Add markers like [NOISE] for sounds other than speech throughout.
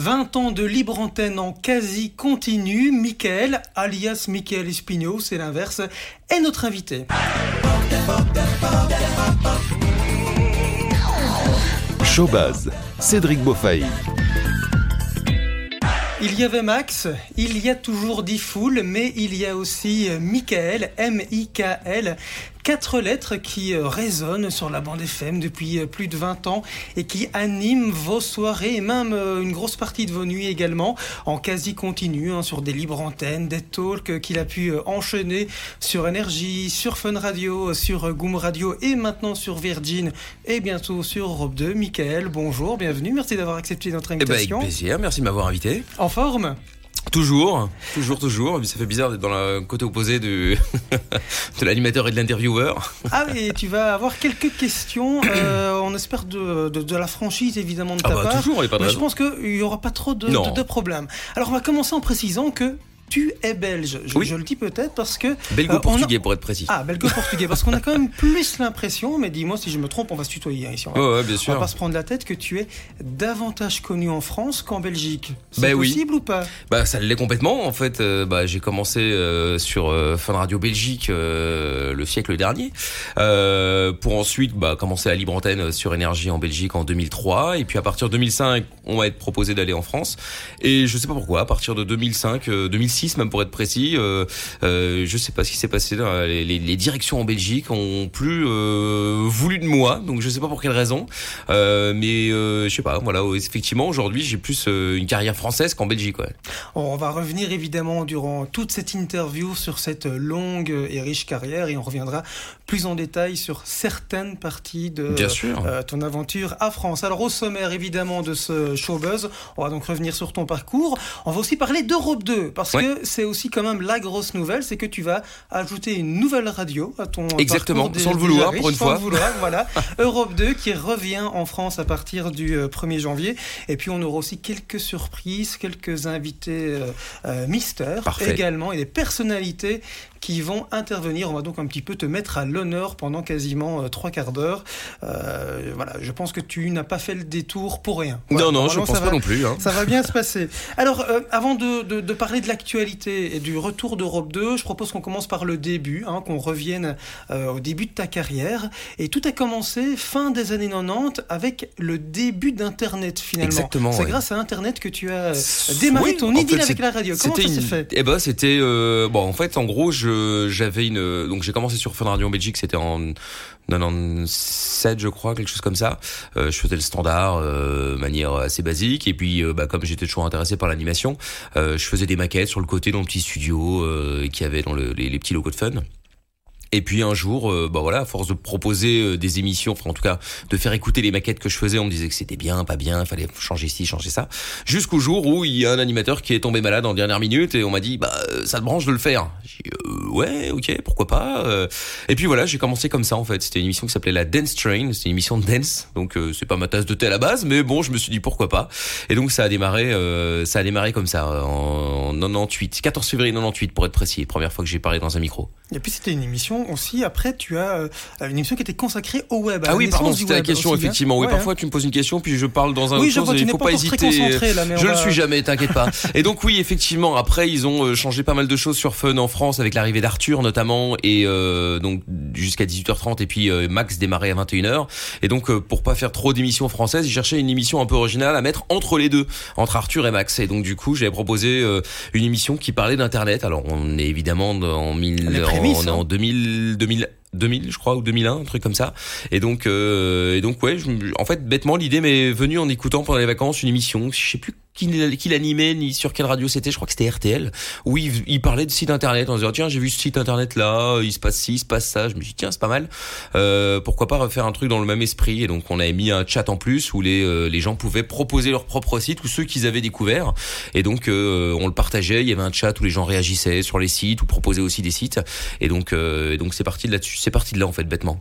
20 ans de libre antenne en quasi continu, Michael, alias Michael Espino, c'est l'inverse, est notre invité. Showbaz, Cédric Beaufaille. Il y avait Max, il y a toujours Diffoul, mais il y a aussi Michael, M-I-K-L, quatre lettres qui euh, résonnent sur la bande FM depuis euh, plus de 20 ans et qui animent vos soirées et même euh, une grosse partie de vos nuits également en quasi continu hein, sur des libres antennes, des talks qu'il a pu enchaîner sur Énergie, sur Fun Radio, sur Goom Radio et maintenant sur Virgin et bientôt sur Europe 2. Michael, bonjour, bienvenue, merci d'avoir accepté notre Eh ben, avec invitation. plaisir, merci de m'avoir invité. En forme? Toujours, toujours, toujours. Ça fait bizarre d'être dans le côté opposé du, [LAUGHS] de l'animateur et de l'intervieweur. Ah et tu vas avoir quelques questions, [COUGHS] euh, on espère de, de, de la franchise évidemment de Ah ta bah part. toujours, il pas de Mais je pense qu'il n'y aura pas trop de, de problèmes. Alors on va commencer en précisant que tu es belge. Je, Oui. je le dis peut-être parce que... Belgo-portugais euh, a- pour être précis. Ah, belgo-portugais, parce qu'on a quand même plus l'impression, mais dis-moi si je me trompe, on va se tutoyer hein, ici. On va, ouais, bien on va sûr. pas se prendre la tête que tu es davantage connu en France qu'en Belgique. C'est Ben oui. possible ou pas? Bah, ça l'est complètement. En fait, euh, bah, j'ai commencé euh, sur euh, Fun Radio Belgique le siècle dernier, pour ensuite bah, commencer la libre antenne sur Énergie en Belgique en 2003. Et puis à partir de 2005, on m'a été proposé d'aller en France. Et je sais pas pourquoi. À partir de 2005, euh, 2006 même pour être précis, euh, euh, je sais pas ce qui s'est passé. dans Les, les- les directions en Belgique ont plus euh, voulu de moi. Donc je sais pas pour quelle raison. Euh, mais euh, je sais pas. Voilà. Effectivement, aujourd'hui, j'ai plus une carrière française qu'en Belgique. Ouais. On va revenir évidemment durant toute cette interview sur cette longue et riche carrière et on reviendra plus en détail sur certaines parties de Bien sûr. ton aventure à France. Alors au sommaire évidemment de ce showbuzz, on va donc revenir sur ton parcours. On va aussi parler d'Europe 2 parce Ouais. que c'est aussi quand même la grosse nouvelle, c'est que tu vas ajouter une nouvelle radio à ton Exactement, sans le vouloir, pour une sans fois. le vouloir, voilà. [LAUGHS] Europe 2 qui revient en France à partir du euh, 1er janvier et puis on aura aussi quelques surprises, quelques invités euh, euh, mystères Parfait. également et des personnalités qui vont intervenir. On va donc un petit peu te mettre à l'honneur pendant quasiment euh, trois quarts d'heure. Euh, voilà, je pense que tu n'as pas fait le détour pour rien. Voilà, non, non, je normalement, pense ça pas va- non plus. Hein. ça va bien se [LAUGHS] passer. Alors, euh, avant de, de- de parler de l'actualité et du retour d'Europe 2, je propose qu'on commence par le début, hein, qu'on revienne euh, au début de ta carrière. Et tout a commencé fin des années 90 avec le début d'Internet finalement. Exactement, C'est ouais. grâce à Internet que tu as démarré Oui, ton idylle avec la radio. Comment ça s'est fait? Eh ben, c'était bon. En fait, en gros, je j'avais une donc j'ai commencé sur Fun Radio en Belgique. C'était en 97, je crois, quelque chose comme ça. Euh, je faisais le standard, euh, manière assez basique. Et puis, euh, bah, comme j'étais toujours intéressé par l'animation, euh, je faisais des maquettes sur le côté dans le petit studio qui avait dans le- les, les petits locaux de Fun. Et puis un jour, euh, bah voilà, à force de proposer euh, des émissions, enfin en tout cas de faire écouter les maquettes que je faisais, on me disait que c'était bien, pas bien, fallait changer ci, changer ça. Jusqu'au jour où il y a un animateur qui est tombé malade en dernière minute et on m'a dit bah euh, ça te branche de le faire. J'ai dit euh, ouais, ok, pourquoi pas. euh. Et puis voilà, j'ai commencé comme ça en fait. C'était une émission qui s'appelait la Dance Train, c'était une émission de dance, donc c'est pas ma tasse de thé à la base, mais bon, je me suis dit pourquoi pas. Et donc ça a démarré, ça a démarré comme ça en 98, 14 février 98 pour être précis, première fois que j'ai parlé dans un micro. Et puis c'était une émission aussi. Après, tu as euh, une émission qui était consacrée au web. Ah oui, pardon, c'était la question, aussi, hein. effectivement. Oui, Ouais, parfois tu me poses une question, puis je parle dans un Oui, autre je chose vois, et tu il n'es faut pas hésiter. concentré là, Je va- le suis jamais, t'inquiète pas. [LAUGHS] Et donc oui, effectivement, après ils ont euh, changé pas mal de choses sur Fun en France avec l'arrivée d'Arthur notamment et euh, donc jusqu'à 18h30 et puis euh, Max démarrait à 21h. Et donc euh, pour pas faire trop d'émissions françaises, ils cherchaient une émission un peu originale à mettre entre les deux, entre Arthur et Max. Et donc du coup, j'avais proposé euh, une émission qui parlait d'internet. Alors on est évidemment en, mille, en, prémices, on est hein. en 2000 2000 2000 je crois ou 2001 un truc comme ça. Et donc euh, et donc ouais en fait bêtement l'idée m'est venue en écoutant pendant les vacances une émission je sais plus qui, l'animait ni sur quelle radio c'était je crois que c'était RTL où il, il parlait de site internet en disant tiens j'ai vu ce site internet là il se passe ci il se passe ça. Je me suis dit tiens c'est pas mal. Euh, pourquoi pas refaire un truc dans le même esprit? Et donc on avait mis un chat en plus où les euh, les gens pouvaient proposer leur propre site ou ceux qu'ils avaient découvert. Et donc euh, on le partageait. Il y avait un chat où les gens réagissaient sur les sites ou proposaient aussi des sites. Et donc euh, et donc c'est parti de là-dessus. C'est parti de là en fait bêtement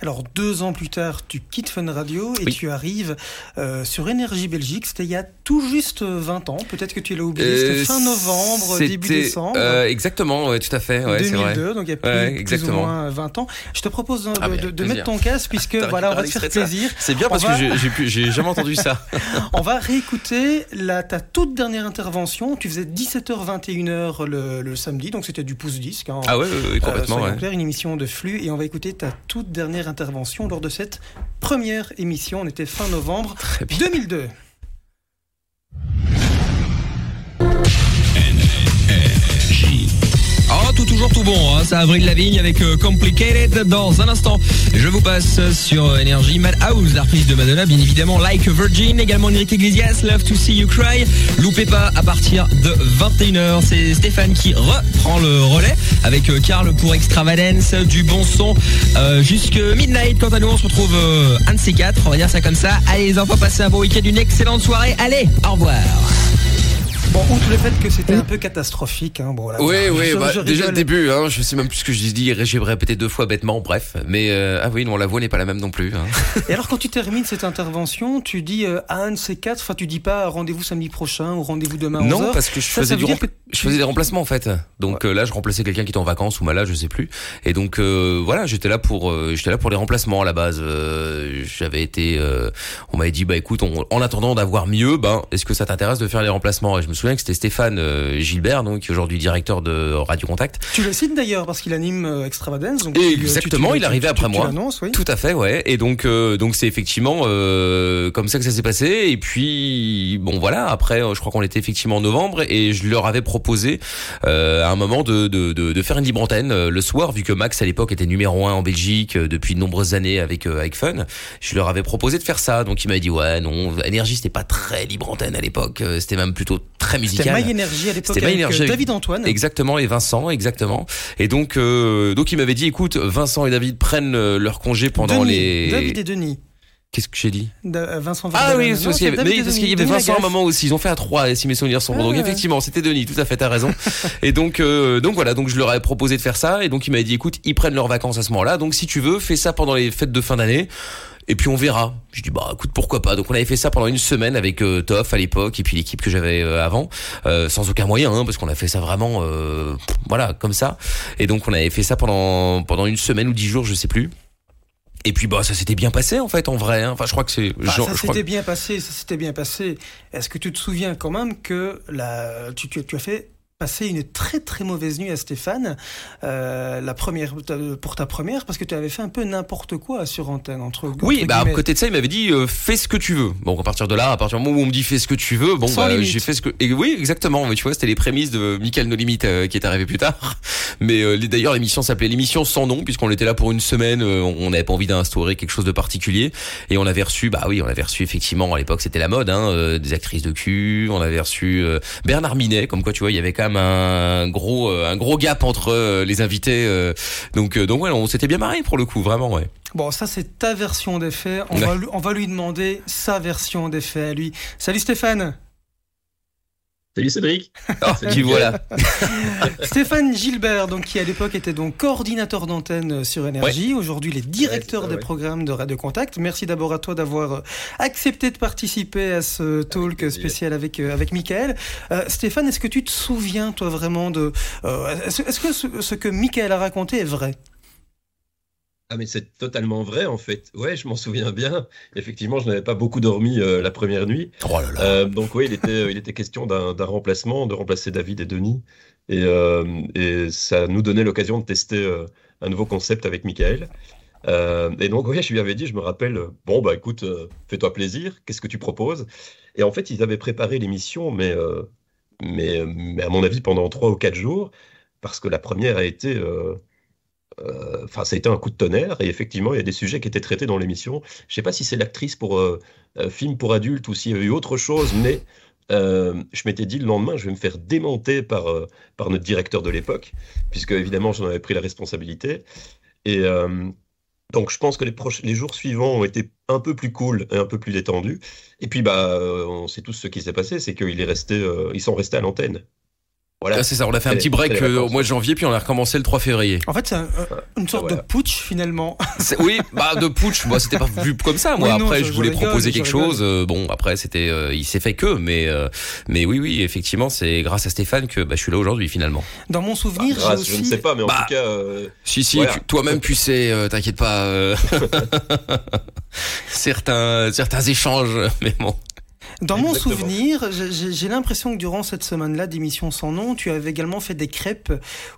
Alors deux ans plus tard, tu quittes Fun Radio et tu arrives euh, sur Énergie Belgique. C'était il y a tout juste 20 ans. Peut-être que tu l'as oublié. C'était fin novembre, début décembre. exactement, tout à fait. Ouais, 2002, donc il y a plus, ou moins 20 ans. Je te propose de, ah, mettre ton casque [LAUGHS] puisque voilà, on va te faire plaisir. C'est bien parce que j'ai jamais entendu ça. [LAUGHS] on va réécouter la, ta toute dernière intervention. Tu faisais 17h21h le, le samedi, donc c'était du pouce disque. Hein. Ah ouais, complètement. Euh, une émission de flux et on va écouter ta toute dernière intervention lors de cette première émission. On était fin novembre 2002. Tout toujours tout bon, hein. ça Avril Lavigne avec euh, Complicated dans un instant. Je vous passe sur Énergie Madhouse, l'artiste de Madonna, bien évidemment Like Virgin, également Enrique Iglesias, Love to See You Cry. Loupez pas à partir de 21h, c'est Stéphane qui reprend le relais avec euh, Karl pour Extravagance, du bon son euh, jusque midnight. Quant à nous, on se retrouve un de ces quatre, on va dire ça comme ça. Allez les enfants, passez un bon week-end, une excellente soirée. Allez, au revoir. Bon, outre le fait que c'était un peu catastrophique, hein, bon, Oui, oui, bah, déjà le début, hein, je sais même plus ce que je dis, j'ai répété deux fois bêtement, bref. Mais euh, ah oui, non, la voix n'est pas la même non plus. Hein. Et alors, quand tu termines cette intervention, tu dis euh, à un de ces quatre, enfin, tu dis pas rendez-vous samedi prochain ou rendez-vous demain. Non, parce que je faisais du je faisais des remplacements en fait. Donc euh, là, je remplaçais quelqu'un qui était en vacances ou malade, je sais plus. Et donc euh, voilà, j'étais là pour j'étais là pour les remplacements à la base. J'avais été, on m'avait dit bah écoute, en attendant d'avoir mieux, ben est-ce que ça t'intéresse de faire les remplacements? Et je me souviens que c'était Stéphane euh, Gilbert, donc qui est aujourd'hui directeur de Radio Contact. Tu le cites d'ailleurs parce qu'il anime euh, Extravagance. Donc Exactement, il est arrivé après moi. Oui. Tout à fait, ouais. Et donc euh, donc c'est effectivement comme ça que ça s'est passé. Et puis bon voilà, après je crois qu'on était effectivement en novembre et je leur avais proposé à un moment de, de, de, de, faire une libre antenne le soir vu que Max à l'époque était numéro un en Belgique depuis de nombreuses années avec avec Fun. Je leur avais proposé de faire ça. Donc il m'a dit ouais non, énergie c'était pas très libre antenne à l'époque. C'était même plutôt très musical. Énergie à l'époque avec euh, David Antoine. Exactement, et Vincent, exactement. Et donc, euh, donc il m'avait dit, écoute, Vincent et David prennent euh, leur congé pendant les... David et Denis. Qu'est-ce que j'ai dit Vincent Ah oui, parce qu'il y avait, mais parce qu'il y avait Vincent à un moment aussi. Ils ont fait à trois, si mes souvenirs sont bons. donc ah. effectivement, c'était Denis. Tout à fait, t'as raison. [LAUGHS] et donc, donc voilà. Donc je leur ai proposé de faire ça. Et donc il m'a dit, écoute, ils prennent leurs vacances à ce moment-là. Donc si tu veux, fais ça pendant les fêtes de fin d'année et puis on verra. Je dis bah écoute pourquoi pas. Donc on avait fait ça pendant une semaine avec euh, Toff à l'époque et puis l'équipe que j'avais euh, avant, euh, sans aucun moyen hein, parce qu'on a fait ça vraiment euh, voilà comme ça. Et donc on avait fait ça pendant pendant une semaine ou dix jours, je sais plus. Et puis bah ça s'était bien passé en fait en vrai. Hein. Enfin je crois que c'est. Bah, ça s'était bien passé, ça s'était bien passé. Est-ce que tu te souviens quand même que la tu, tu, tu as fait passé une très très mauvaise nuit à Stéphane, euh, la première pour ta première, parce que tu avais fait un peu n'importe quoi sur antenne entre. Oui, bah à côté de ça, il m'avait dit euh, fais ce que tu veux. Bon, à partir de là, à partir du moment où on me dit fais ce que tu veux, bon, bah, j'ai fait ce que. Et oui, exactement. Mais tu vois, c'était les prémices de Michael No Limit euh, qui est arrivé plus tard. [LAUGHS] Mais euh, d'ailleurs, l'émission s'appelait l'émission sans nom puisqu'on était là pour une semaine. on n'avait pas envie d'instaurer quelque chose de particulier et on avait reçu, bah oui, on avait reçu effectivement à l'époque c'était la mode, hein, des actrices de cul. On avait reçu Bernard Minet, comme quoi tu vois, il y avait quand même un gros euh, un gros gap entre euh, les invités. Euh, donc donc ouais, on s'était bien marré pour le coup, vraiment ouais. Bon, ça c'est ta version des faits. On, va, on va lui demander sa version des faits à lui. Salut Stéphane. Salut Cédric. [LAUGHS] Oh, qui voilà. [LAUGHS] Stéphane Gilbert, donc qui à l'époque était donc coordinateur d'antenne sur Énergie. Aujourd'hui, il est directeur des programmes de Radio Contact. Merci d'abord à toi d'avoir euh, accepté de participer à ce talk spécial avec euh, avec Michael. Euh, Stéphane, est-ce que tu te souviens toi vraiment de est-ce que ce, ce que Michael a raconté est vrai? Ah mais c'est totalement vrai en fait. Ouais, je m'en souviens bien. Effectivement, je n'avais pas beaucoup dormi euh, la première nuit. Oh là là. Euh, donc oui, il était, euh, il était question d'un remplacement, de remplacer David et Denis. Et, et ça nous donnait l'occasion de tester un nouveau concept avec Michael. et donc oui, je lui avais dit, je me rappelle, bon bah écoute, fais-toi plaisir, qu'est-ce que tu proposes? Et en fait, ils avaient préparé l'émission, mais, mais, mais à mon avis pendant trois ou quatre jours, parce que la première a été enfin, ça a été un coup de tonnerre. Et effectivement, il y a des sujets qui étaient traités dans l'émission. Je ne sais pas si c'est l'actrice pour euh, euh, film pour adultes ou s'il y a eu autre chose, mais je m'étais dit le lendemain, je vais me faire démonter par, par notre directeur de l'époque, puisque évidemment, j'en avais pris la responsabilité. Et donc, je pense que les, les jours suivants ont été un peu plus cool et un peu plus détendus. Et puis, bah, on sait tous ce qui s'est passé, c'est qu'ils resté, ils sont restés à l'antenne. Voilà. Ah, c'est ça, on a fait un petit break euh, au mois de janvier, puis on a recommencé le 3 février. En fait, c'est un- une sorte voilà. de putsch finalement. [LAUGHS] Oui, bah de putsch, moi c'était pas vu comme ça. Moi Oui, non, après, je- je, je voulais rigole, proposer quelque rigole. chose. euh, bon, après c'était, euh, il s'est fait que, mais euh, mais oui, oui, effectivement, c'est grâce à Stéphane que bah, je suis là aujourd'hui finalement. Dans mon souvenir, Grâce, aussi. je ne sais pas, mais en Bah, tout cas, euh, Si, si, Voilà. toi-même tu sais, euh, t'inquiète pas. euh, [LAUGHS] [LAUGHS] certains certains échanges, mais bon. Dans mon Exactement. souvenir, j'ai- l'impression que durant cette semaine-là d'émission sans nom, tu avais également fait des crêpes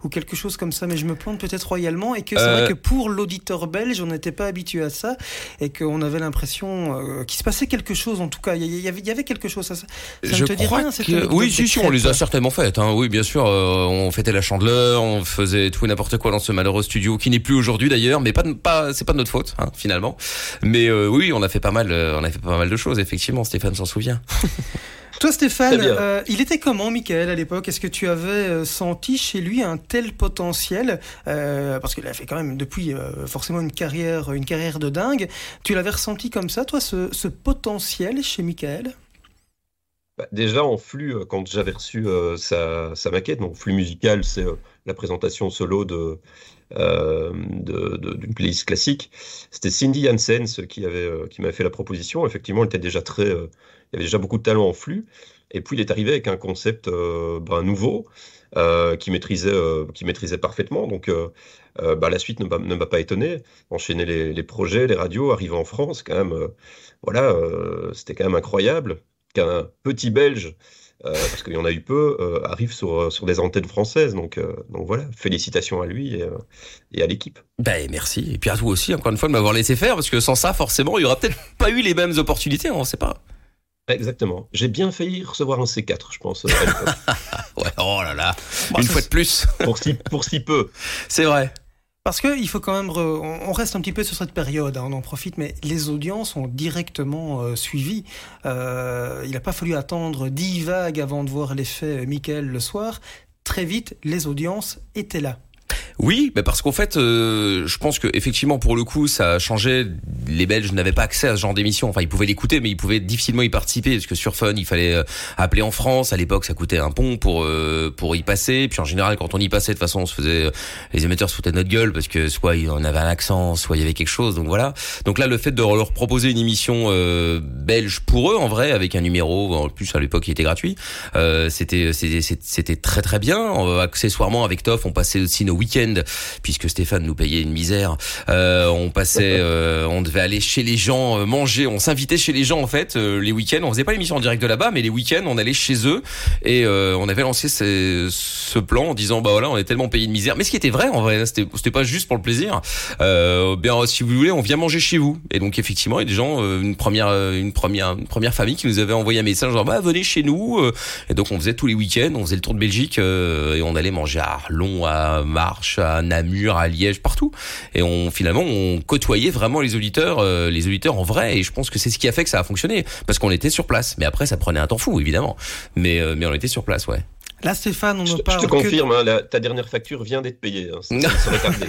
ou quelque chose comme ça, mais je me plante peut-être royalement et que c'est Euh. vrai que pour l'auditeur belge, on n'était pas habitué à ça et qu'on avait l'impression euh, qu'il se passait quelque chose. En tout cas, il y, avait- il y avait quelque chose. Ça, ça ne je te dit crois rien, cette que oui, si, si, on les a certainement faites. Hein. Oui, bien sûr, euh, on fêtait la chandeleur, on faisait tout et n'importe quoi dans ce malheureux studio qui n'est plus aujourd'hui d'ailleurs, mais pas, pas, c'est pas de notre faute hein, finalement. Mais euh, oui, on a fait pas mal, euh, on a fait pas mal de choses effectivement. Stéphane s'en souvient. [LAUGHS] Toi, Stéphane, euh, il était comment, Michael, à l'époque? Est-ce que tu avais euh, senti chez lui un tel potentiel? Euh, Parce qu'il a fait quand même depuis euh, forcément une carrière, une carrière de dingue. Tu l'avais ressenti comme ça, toi, ce, ce potentiel chez Michael bah, déjà en flux, quand j'avais reçu euh, sa, sa maquette, donc flux musical, c'est euh, la présentation solo de, euh, d'une playlist classique. C'était Cindy Janssens qui avait, euh, qui m'avait fait la proposition. Effectivement, elle était déjà très, euh, il y avait déjà beaucoup de talent en flux. Et puis il est arrivé avec un concept euh, ben, nouveau euh, qui maîtrisait, euh, qui maîtrisait parfaitement. Donc euh, bah, la suite ne m'a ne pas étonné. Enchaîner les, les projets, les radios, arriver en France, quand même, voilà, c'était quand même incroyable qu'un petit Belge, parce qu'il y en a eu peu, arrive sur, sur des antennes françaises. Donc, donc voilà, félicitations à lui et, à l'équipe. Ben merci. Et puis à toi aussi, encore une fois, de m'avoir laissé faire, parce que sans ça, forcément, il y aura peut-être pas eu les mêmes opportunités. On sait pas. Exactement. J'ai bien failli recevoir un C4, je pense. [LAUGHS] Ouais. Oh là là. Bah, une fois de plus. pour, si, pour si peu. C'est vrai. Parce qu'il faut quand même, re- on on reste un petit peu sur cette période, hein, on en profite, mais les audiences ont directement euh, suivi. Euh, il n'a pas fallu attendre 10 vagues avant de voir l'effet Michael le soir. Très vite, les audiences étaient là. Oui, mais parce qu'en fait, euh, je pense que effectivement pour le coup, ça a changé. Les Belges n'avaient pas accès à ce genre d'émission. Enfin, ils pouvaient l'écouter, mais ils pouvaient difficilement y participer parce que sur Fun, il fallait euh, appeler en France. À l'époque, ça coûtait un pont pour euh, pour y passer. Puis en général, quand on y passait, de toute façon, on se faisait euh, les émetteurs se foutaient de notre gueule parce que soit on avait un accent, soit il y avait quelque chose. Donc voilà. Donc là, le fait de leur proposer une émission euh, belge pour eux, en vrai, avec un numéro, en plus à l'époque, il était gratuit. Euh, c'était c'était très très bien. Accessoirement, avec Toff, on passait aussi nos week-ends puisque Stéphane nous payait une misère. Euh, on passait, [LAUGHS] euh, on devait aller chez les gens euh, manger. On s'invitait chez les gens en fait euh, les week-ends. On faisait pas l'émission en direct de là-bas, mais les week-ends on allait chez eux et euh, on avait lancé ce, ce plan en disant bah voilà on est tellement payé une misère. Mais ce qui était vrai en vrai, c'était c'était pas juste pour le plaisir. Euh, bien si vous voulez, on vient manger chez vous. Et donc effectivement, il y a des gens, euh, une première, une première, une première famille qui nous avait envoyé un message genre bah venez chez nous. Et donc on faisait tous les week-ends, on faisait le tour de Belgique euh, et on allait manger à Arlon, à Marche, à Namur, à Liège, partout. Et on finalement on côtoyait vraiment les auditeurs, euh, les auditeurs en vrai. Et je pense que c'est ce qui a fait que ça a fonctionné parce qu'on était sur place. Mais après ça prenait un temps fou évidemment. Mais euh, mais on était sur place, ouais. Là, Stéphane, on Je, ne te- je parle te que... confirme, hein, la- ta dernière facture vient d'être payée. Hein. Bah,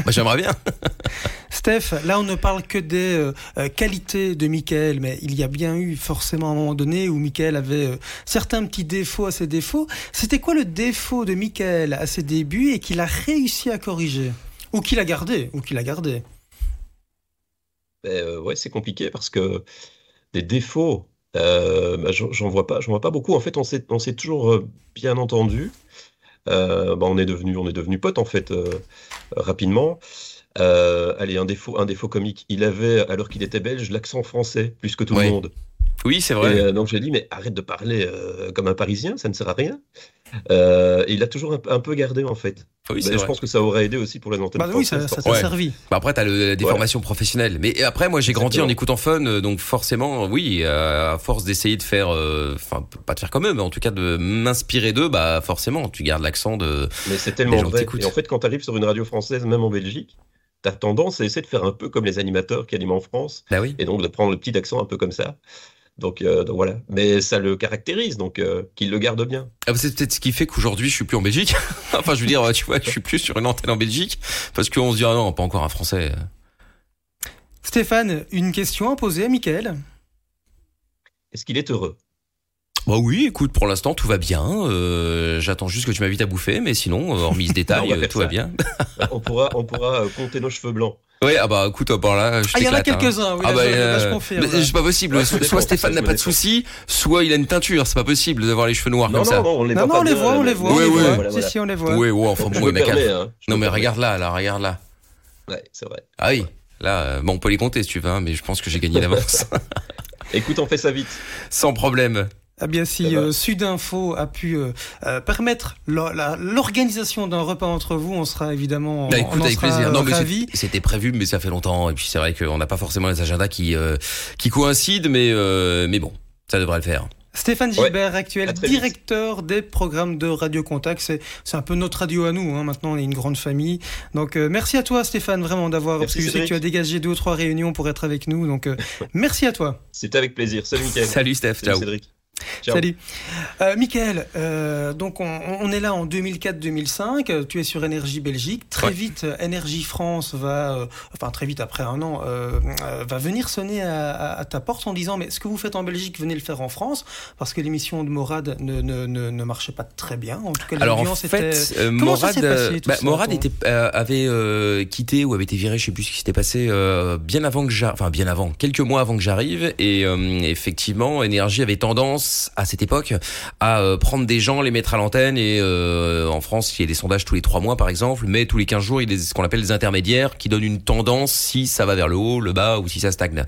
[LAUGHS] J'aimerais bien. [LAUGHS] Steph, là, on ne parle que des euh, euh, qualités de Michael, mais il y a bien eu forcément un moment donné où Michael avait euh, certains petits défauts à ses défauts. C'était quoi le défaut de Michael à ses débuts et qu'il a réussi à corriger? Ou qu'il a gardé Ou qu'il a gardé? Ben, euh, ouais, c'est compliqué parce que des défauts, bah, j'en vois pas, vois pas beaucoup. En fait, on s'est, toujours bien entendu. Bah, on est devenu, on est devenu potes en fait rapidement. Euh, allez, un défaut, un défaut comique. Il avait, alors qu'il était belge, l'accent français plus que tout le monde. Oui, c'est Et, vrai. euh, donc j'ai dit, mais arrête de parler euh, comme un Parisien, ça ne sert à rien. Euh, et il a toujours un, peu- un peu gardé en fait. Oui, Ben, je pense que ça aurait aidé aussi pour les antennes Bah oui, ça t'a Ouais. servi. Bah après, t'as le, la déformation professionnelle. Mais après, moi, j'ai grandi en écoutant Fun, donc forcément, oui, à force d'essayer de faire, euh, enfin, pas de faire comme eux, mais en tout cas de m'inspirer d'eux, bah forcément, tu gardes l'accent de. Mais c'est tellement vrai. Et en fait, quand tu arrives sur une radio française, même en Belgique, as tendance à essayer de faire un peu comme les animateurs qui animent en France, Bah oui. et donc de prendre le petit accent un peu comme ça. Donc, euh, donc voilà. Mais ça le caractérise, donc euh, qu'il le garde bien. Ah, bah, C'est peut-être ce qui fait qu'aujourd'hui, je suis plus en Belgique. [LAUGHS] enfin, je veux dire, tu vois, je suis plus sur une antenne en Belgique parce qu'on se dit ah non, pas encore un Français. Stéphane, une question à poser à Michael Est-ce qu'il est heureux? Bah oui, écoute, pour l'instant tout va bien. Euh, J'attends juste que tu m'invites à bouffer, mais sinon, euh, hormis ce [LAUGHS] détail, va tout ça. va bien. on pourra, on pourra euh, compter nos cheveux blancs. Ouais, ah bah écoute, par là, je Ah, il y en a hein. quelques-uns, oui, Ah bah, euh, c'est pas possible. Ouais, soit soit Stéphane n'a pas de soucis, soit il a une teinture. C'est pas possible d'avoir les cheveux noirs Non, comme ça. non, non, on les Non, on les voit, on les voit. Voit. Voilà, Si, si, on les voit. Ouais, ouais, enfin bon, il a hein, Non mais regarde là, là, regarde là. Ouais, c'est vrai. Ah oui, là, bon, on peut les compter si tu veux, hein, mais je pense que j'ai gagné d'avance. [LAUGHS] Écoute, on fait ça vite. Sans problème. Eh bien, si Eh ben. euh, Sudinfo a pu euh, euh, permettre l'organisation d'un repas entre vous, on sera évidemment Bah, on écoute, en avec sera, plaisir. euh, Non, ravis. c'était prévu, mais ça fait longtemps. Et puis c'est vrai qu'on n'a pas forcément les agendas qui euh, qui coïncident, mais euh, mais bon, ça devrait le faire. Stéphane Ouais, Gilbert, actuel vite. directeur des programmes de Radio Contact. C'est, c'est un peu notre radio à nous. Hein. Maintenant, on est une grande famille. Donc, euh, merci à toi, Stéphane, vraiment d'avoir. Parce que je sais que tu as dégagé deux ou trois réunions pour être avec nous. Donc, euh, [LAUGHS] merci à toi. C'était avec plaisir. Salut, Mickaël. Salut Steph, Salut, ciao. Cédric. Ciao. Salut. Euh, Michael, euh, donc on, on est là en 2004-2005. euh, Tu es sur Énergie Belgique. Très Ouais. vite, Énergie France va, euh, enfin très vite après un an, va venir sonner à, à- à ta porte en disant mais ce que vous faites en Belgique, venez le faire en France parce que l'émission de Morad ne, ne, ne, ne marchait pas très bien. En tout cas, Alors en fait, était. Morad, s'est passé, tout bah, ça, Morad ton- était, avait quitté ou avait été viré, je sais plus ce qui s'était passé, bien avant que j'arrive, enfin bien avant, quelques mois avant que j'arrive. Et effectivement, Énergie avait tendance à cette époque à euh, prendre des gens, les mettre à l'antenne. Et euh, en France, il y a des sondages tous les trois mois, par exemple, mais tous les 15 jours, il y a ce qu'on appelle des intermédiaires qui donnent une tendance si ça va vers le haut, le bas ou si ça stagne.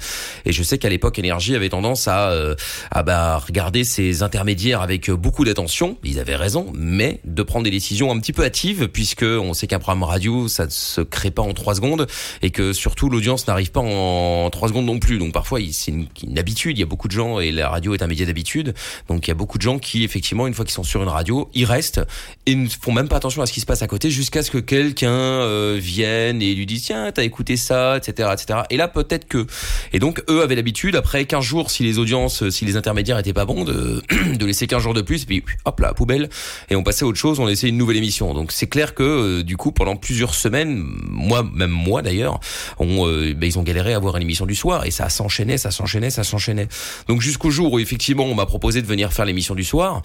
Et je sais qu'à l'époque, Énergie avait tendance à, euh, à bah, regarder ces intermédiaires avec beaucoup d'attention. Ils avaient raison, mais de prendre des décisions un petit peu hâtives, puisque on sait qu'un programme radio, ça ne se crée pas en trois secondes, et que surtout l'audience n'arrive pas en trois secondes non plus. Donc parfois, c'est une, une habitude. Il y a beaucoup de gens, et la radio est un média d'habitude. Donc il y a beaucoup de gens qui, effectivement, une fois qu'ils sont sur une radio, ils restent et ne font même pas attention à ce qui se passe à côté, jusqu'à ce que quelqu'un euh, vienne et lui dise tiens, t'as écouté ça, etc., etc. Et là, peut-être que. Et donc eux avaient l'habitude, après 15 jours, si les audiences, si les intermédiaires étaient pas bons, de, [CLEARS THROAT] de laisser 15 jours de plus, et puis hop là, poubelle, et on passait à autre chose, on laissait une nouvelle émission. Donc c'est clair que euh, du coup, pendant plusieurs semaines, moi, même moi d'ailleurs, on, euh, ben, ils ont galéré à avoir une émission du soir, et ça s'enchaînait, ça s'enchaînait, ça s'enchaînait. Donc jusqu'au jour où effectivement on m'a proposé de venir faire l'émission du soir.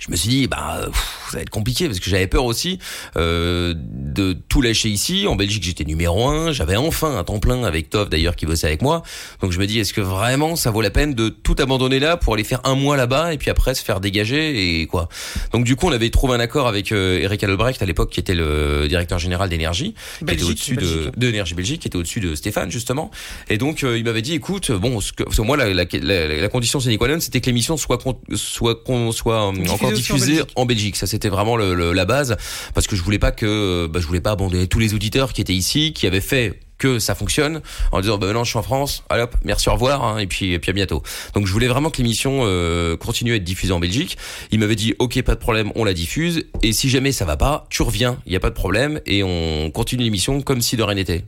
Je me suis dit bah pff, ça va être compliqué parce que j'avais peur aussi euh, de tout lâcher ici. En Belgique j'étais numéro un, j'avais enfin un temps plein avec Tov d'ailleurs qui bossait avec moi. Donc je me dis est-ce que vraiment ça vaut la peine de tout abandonner là pour aller faire un mois là-bas et puis après se faire dégager et quoi? Donc du coup on avait trouvé un accord avec euh, Eric Albrecht à l'époque qui était le directeur général d'énergie, qui était au-dessus de Belgique. de Énergie Belgique, qui était au-dessus de Stéphane justement. Et donc euh, il m'avait dit écoute bon ce que, parce que moi la, la, la, la condition sine qua non c'était que l'émission soit con- soit con- soit euh, encore aussi en Belgique. Ça c'était vraiment le, le- la base parce que je voulais pas que bah, je voulais pas abandonner tous les auditeurs qui étaient ici, qui avaient fait que ça fonctionne en disant bah maintenant je suis en France allez hop merci au revoir hein, et puis et puis à bientôt. Donc je voulais vraiment que l'émission euh, continue à être diffusée en Belgique. Il m'avait dit ok pas de problème on la diffuse et si jamais ça va pas tu reviens il y a pas de problème et on continue l'émission comme si de rien n'était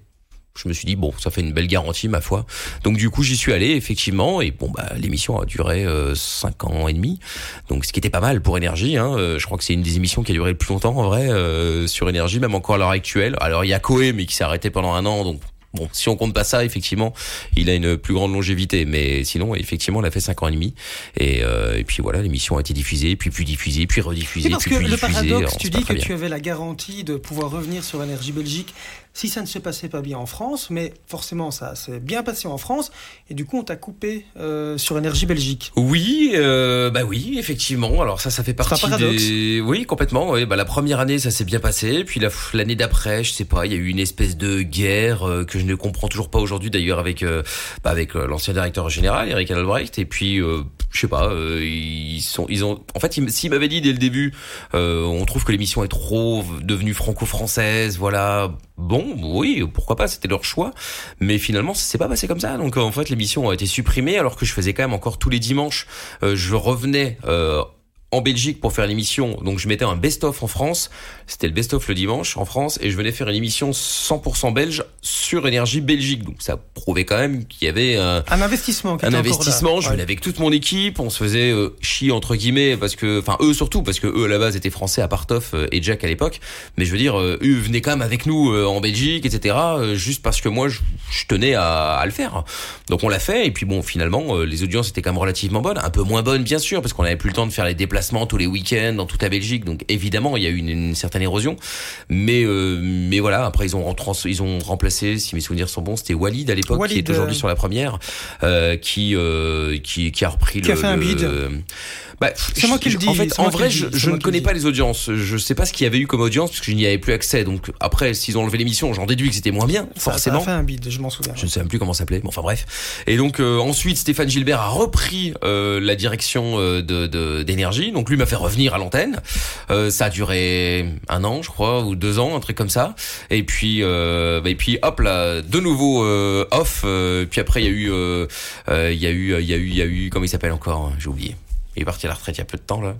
je me suis dit bon ça fait une belle garantie ma foi donc du coup j'y suis allé effectivement et bon bah l'émission a duré euh, cinq ans et demi donc ce qui était pas mal pour énergie hein. Euh, je crois que c'est une des émissions qui a duré le plus longtemps en vrai euh, sur énergie même encore à l'heure actuelle alors il y a Koé mais qui s'est arrêté pendant un an donc Bon, si on compte pas ça, effectivement, il a une plus grande longévité. Mais sinon, effectivement, il a fait cinq ans et demi. Et, euh, et puis voilà, l'émission a été diffusée, puis plus diffusée, puis rediffusée, Oui, parce puis que plus le diffusée. paradoxe, tu dis que bien. tu avais la garantie de pouvoir revenir sur Énergie Belgique si ça ne se passait pas bien en France, mais forcément ça s'est bien passé en France, et du coup on t'a coupé euh, sur Énergie Belgique. Oui, euh, bah oui, effectivement. Alors ça, ça fait un partie paradoxe. des. Oui, complètement. Oui, bah la première année, ça s'est bien passé. Puis la- l'année d'après, je sais pas, il y a eu une espèce de guerre euh, que je ne comprends toujours pas aujourd'hui, d'ailleurs, avec euh, bah, avec euh, l'ancien directeur général, Eric Albrecht. Et puis, euh, je sais pas, euh, ils sont, ils ont. En fait, s'ils m'avaient dit dès le début, euh, on trouve que l'émission est trop devenue franco-française, voilà. Bon, oui, pourquoi pas, c'était leur choix. Mais finalement, ça s'est pas passé comme ça. Donc en fait, l'émission a été supprimée alors que je faisais quand même encore tous les dimanches. euh, je revenais. Euh, en Belgique pour faire l'émission. Donc je mettais un best-of en France. C'était le best-of le dimanche en France et je venais faire une émission 100% belge sur énergie Belgique. Donc ça prouvait quand même qu'il y avait un, Un investissement. un investissement. Je Ouais. venais avec toute mon équipe. On se faisait euh, chier entre guillemets parce que, enfin eux surtout parce que eux à la base étaient français à part Toff euh, et Jack à l'époque. Mais je veux dire, euh, eux venaient quand même avec nous euh, en Belgique, etc. euh, juste parce que moi je, je tenais à, à le faire. Donc on l'a fait et puis bon finalement euh, les audiences étaient quand même relativement bonnes, un peu moins bonnes bien sûr parce qu'on avait plus le temps de faire les déplacements tous les week-ends dans toute la Belgique. Donc évidemment il y a eu une, une certaine érosion. Mais euh, mais voilà après ils ont ils ont remplacé si mes souvenirs sont bons c'était Walid à l'époque qui est aujourd'hui euh, sur la première euh, qui euh, qui qui a repris Qui le a fait un le- bid. Bah, C'est moi qui le dis, En fait, en vrai, je, je ne connais pas les audiences. Je sais pas ce qu'il y avait eu comme audience parce que je n'y avais plus accès. Donc après, s'ils ont enlevé l'émission, j'en déduis que c'était moins bien, Ça- forcément. Ça a fait un bid, je m'en souviens. Je ne sais même plus comment ça s'appelait, mais enfin bref. Et donc euh, ensuite, Stéphane Gilbert a repris euh, la direction euh, de d'énergie. donc lui m'a fait revenir à l'antenne. Euh, ça a duré un an, je crois, ou deux ans, un truc comme ça. Et puis euh, bah, et puis hop là, de nouveau euh, off. euh, puis après, il y a eu il y a eu il y a eu il y a eu comment il s'appelle encore J'ai oublié. Il est parti à la retraite il y a peu de temps là.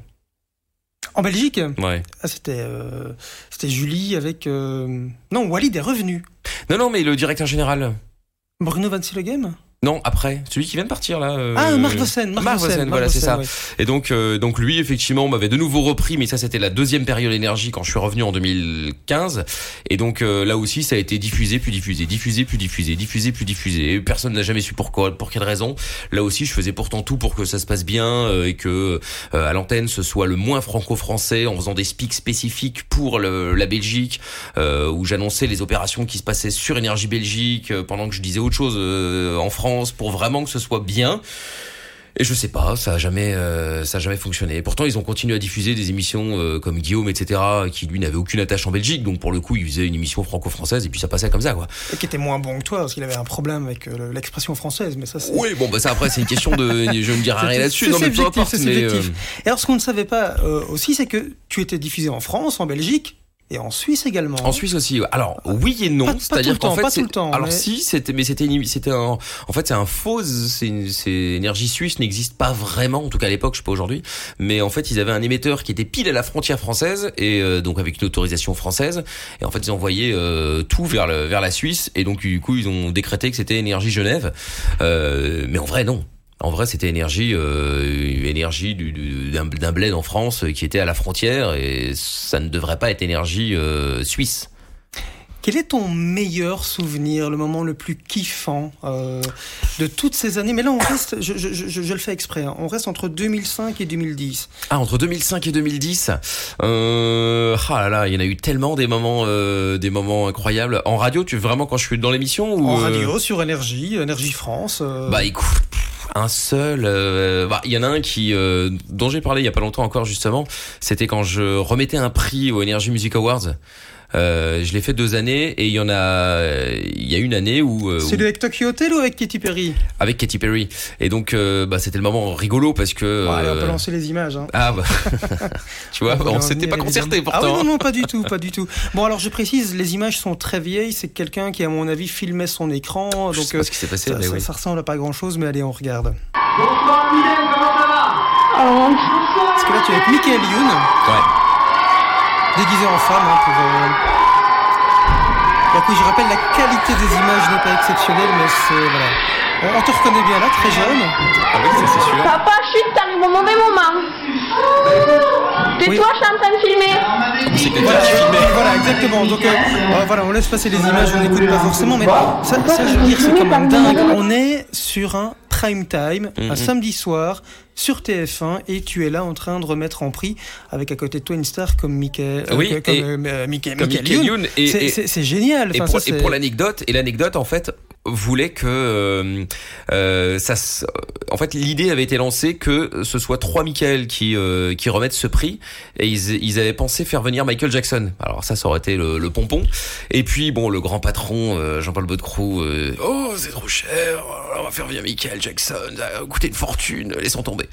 En Belgique, Ouais. ah, c'était euh, c'était Julie avec. euh, Non, Walid est revenu. Non non, mais le directeur général. Bruno Van Sillegem Non, après, celui qui vient de partir là. euh, Ah, Marc Vossen. Marc, Marc Vossen, voilà, c'est ça. ouais. Et donc, euh, donc lui, effectivement, m'avait de nouveau repris, mais ça, c'était la deuxième période énergie quand je suis revenu en 2015. Et donc euh, là aussi, ça a été diffusé, puis diffusé, diffusé, puis diffusé, diffusé, puis diffusé. Et personne n'a jamais su pourquoi, pour quelle raison. Là aussi, je faisais pourtant tout pour que ça se passe bien euh, et que euh, à l'antenne, ce soit le moins franco-français, en faisant des speaks spécifiques pour le- la Belgique, euh, où j'annonçais les opérations qui se passaient sur énergie Belgique, euh, pendant que je disais autre chose euh, en France, pour vraiment que ce soit bien. Et je sais pas, ça a jamais, euh, ça a jamais fonctionné. Pourtant, ils ont continué à diffuser des émissions euh, comme Guillaume, etc., qui lui n'avait aucune attache en Belgique. Donc pour le coup, il faisait une émission franco-française et puis ça passait comme ça, quoi. Et qui était moins bon que toi, parce qu'il avait un problème avec euh, l'expression française. Mais ça, c'est. Oui, bon, bah ça après, c'est une question de, je ne dirai [LAUGHS] rien là-dessus. Non, mais peu importe. c'est Mais, euh, Et alors, ce qu'on ne savait pas aussi, c'est que tu étais diffusé en France, en Belgique et en Suisse également. En Suisse aussi. Alors oui et non, c'est-à-dire qu'en fait, pas tout le temps, alors mais- si c'était, mais c'était, c'était un, en fait c'est un faux, c'est énergie suisse n'existe pas vraiment, en tout cas à l'époque, je sais pas aujourd'hui, mais en fait ils avaient un émetteur qui était pile à la frontière française et euh, donc avec une autorisation française et en fait ils envoyaient euh, tout vers le, vers la Suisse et donc du coup ils ont décrété que c'était énergie Genève, euh, mais en vrai non. En vrai, c'était énergie, euh, énergie du- du- d'un d'un bled en France qui était à la frontière et ça ne devrait pas être énergie euh, suisse. Quel est ton meilleur souvenir, le moment le plus kiffant euh, de toutes ces années? Mais là, on reste, je, je, je, je le fais exprès, hein, on reste entre 2005 et 2010. Ah, entre 2005 et 2010, euh, ah là là, il y en a eu tellement des moments, euh, des moments incroyables. En radio, tu vraiment quand je suis dans l'émission ou En euh, radio, sur Énergie, Énergie France. euh, Bah écoute, un seul. euh, bah, il y en a un qui euh, dont j'ai parlé il y a pas longtemps encore justement. C'était quand je remettais un prix aux Energy Music Awards. Euh, je l'ai fait deux années et il y en a, il y a une année où, euh, c'est où- le avec Tokyo Hotel ou avec Katy Perry? Avec Katy Perry. Et donc, euh, bah, c'était le moment rigolo parce que. Bon, allez, on peut euh, lancer les images. Hein. ah bah, [LAUGHS] tu vois, On s'était pas concerté pourtant. Ah oui, hein. non, non, pas du tout, [LAUGHS] pas du tout. Bon, alors je précise, les images sont très vieilles. C'est quelqu'un qui, à mon avis, filmait son écran. Je Donc, sais pas ce qui s'est passé, ça, mais ça- oui. ça ressemble à pas grand chose, mais allez, on regarde. Bonsoir Mylène, comment ça va? Parce que là, tu es avec Michael Youn, Ouais. Déguisé en femme. Hein, pour, euh... Donc, oui, je rappelle, la qualité des images n'est pas exceptionnelle, mais c'est. Voilà. On, on te reconnaît bien là, très jeune. Ah oui, ça c'est sûr. Papa, chut, t'arrives au mauvais moment. Tais-toi, Oui. je suis en train de filmer. C'est que Voilà, filmais. voilà, exactement. Donc euh, euh, voilà, on laisse passer les images, on n'écoute pas forcément, mais ça, ça, je veux dire, c'est quand même dingue. On est sur un prime time, un Mhm. samedi soir, sur TF1, et tu es là en train de remettre en prix, avec à côté de toi une star comme Michael, euh, Oui, comme et- euh, C'est- génial. Et Enfin, pour, pour l'anecdote, et l'anecdote en fait voulait que euh, euh, ça, en fait l'idée avait été lancée que ce soit trois Michael qui euh, qui remettent ce prix et ils, ils avaient pensé faire venir Michael Jackson. Alors ça, ça aurait été le, le pompon. Et puis bon, le grand patron euh, Jean-Paul Baudecroux, euh, oh c'est trop cher, on va faire venir Michael Jackson, ça va coûter une fortune, laissons tomber.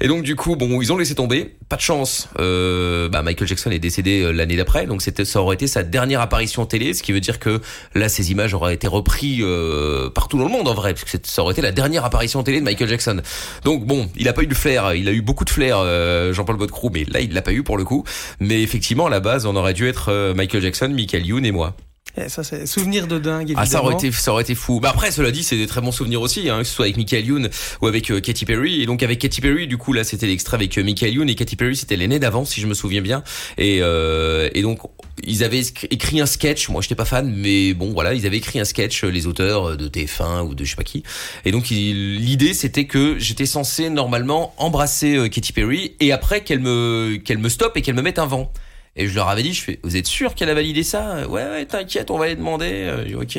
Et donc du coup, bon, ils ont laissé tomber. Pas de chance. Euh, bah, Michael Jackson est décédé l'année d'après, donc c'était ça aurait été sa dernière apparition télé, ce qui veut dire que là, ces images auraient été reprises euh, euh, partout dans le monde en vrai, parce que ça aurait été la dernière apparition télé de Michael Jackson. Donc bon, il a pas eu de flair, il a eu beaucoup de flair, euh, Jean-Paul Godecroux, mais là il l'a pas eu pour le coup. Mais effectivement, à la base, on aurait dû être euh, Michael Jackson, Michael Youn et moi. Et ça, c'est souvenir de dingue, évidemment. Ah, ça aurait été, ça aurait été fou. Mais après, cela dit, c'est des très bons souvenirs aussi, hein, que ce soit avec Michael Youn ou avec euh, Katy Perry. Et donc avec Katy Perry, du coup là, c'était l'extrait avec euh, Michael Youn et Katy Perry, c'était l'aîné d'avant, si je me souviens bien. Et, euh, et donc ils avaient écrit un sketch. Moi, j'étais pas fan, mais bon, voilà, ils avaient écrit un sketch, euh, les auteurs de TF1 ou de je sais pas qui. Et donc l'idée, c'était que j'étais censé normalement embrasser Katy Perry et après qu'elle me qu'elle me stoppe et qu'elle me mette un vent. Et je leur avais dit, je fais, vous êtes sûr qu'elle a validé ça? Ouais, ouais, t'inquiète, on va les demander. Euh, dit, ok.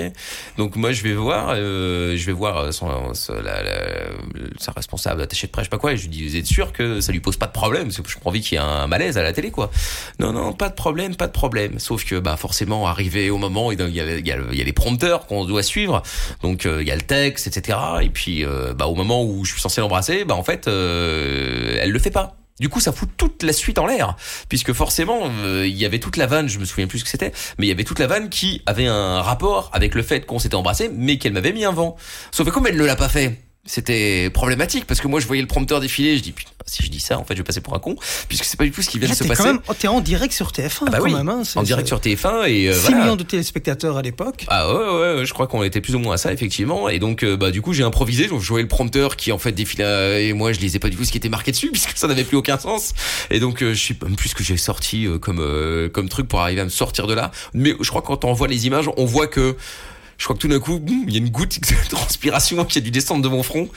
Donc moi, je vais voir, euh, je vais voir euh, son, son- la, la- sa responsable attachée de presse, je sais pas quoi. Et je lui dis, vous êtes sûr que ça lui pose pas de problème? Parce que je prends envie qu'il y ait un malaise à la télé, quoi. Non, non, pas de problème, pas de problème. Sauf que, bah, forcément, arrivé au moment, il y a, il y a, il y a, les prompteurs qu'on doit suivre. Donc, euh, il y a le texte, etc. Et puis, euh, bah, au moment où je suis censé l'embrasser, bah, en fait, elle le fait pas. Du coup, ça fout toute la suite en l'air, puisque forcément, euh, il y avait toute la vanne, je me souviens plus ce que c'était, mais il y avait toute la vanne qui avait un rapport avec le fait qu'on s'était embrassé, mais qu'elle m'avait mis un vent. Sauf que comme elle ne l'a pas fait, c'était problématique, parce que moi, je voyais le prompteur défiler, je dis, putain, si je dis ça, en fait, je vais passer pour un con, puisque c'est pas du tout ce qui vient Là, de se passer. quand même, t'es en direct sur TF1 Ah bah quand oui, même. Hein, en direct sur TF1 et euh, 6 voilà. millions de téléspectateurs à l'époque. Ah ouais, ouais, ouais, je crois qu'on était plus ou moins à ça effectivement et donc euh, bah du coup j'ai improvisé, je voyais le prompteur qui en fait défilait et moi je lisais pas du tout ce qui était marqué dessus [LAUGHS] puisque ça n'avait plus aucun sens et donc euh, je sais même plus ce que j'ai sorti euh, comme euh, comme truc pour arriver à me sortir de là mais je crois que quand on voit les images on voit que je crois que tout d'un coup, il y a une goutte [LAUGHS] de transpiration qui a dû descendre de mon front.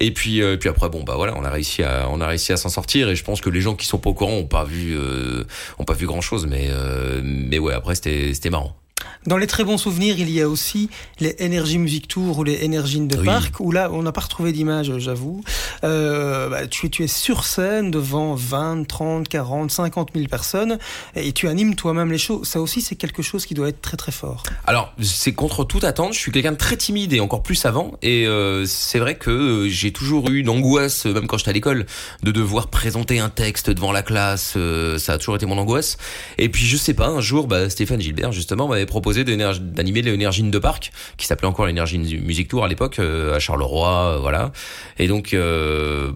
Et puis, euh, puis après, bon, bah voilà, on a réussi à, on a réussi à s'en sortir. Et je pense que les gens qui sont pas au courant ont pas vu, euh, ont pas vu grand chose. Mais, euh, mais ouais, après c'était, c'était marrant. Dans les très bons souvenirs, il y a aussi les Energy Music Tour ou les Energy in the Oui. Park, où là, on n'a pas retrouvé d'image, j'avoue. Euh, bah, tu, es- tu es sur scène devant 20, 30, 40, 50 000 personnes et tu animes toi-même les shows. Ça aussi, c'est quelque chose qui doit être très très fort. Alors, c'est contre toute attente. Je suis quelqu'un de très timide et encore plus avant. Et euh, c'est vrai que euh, j'ai toujours eu une angoisse, même quand j'étais à l'école, de devoir présenter un texte devant la classe. euh, ça a toujours été mon angoisse. Et puis, je sais pas, un jour, bah, Stéphane Gilbert, justement, m'avait proposé d'animer l'énergie de Parc, qui s'appelait encore l'énergie Music Tour à l'époque, euh, à Charleroi, euh, voilà. Et donc, euh,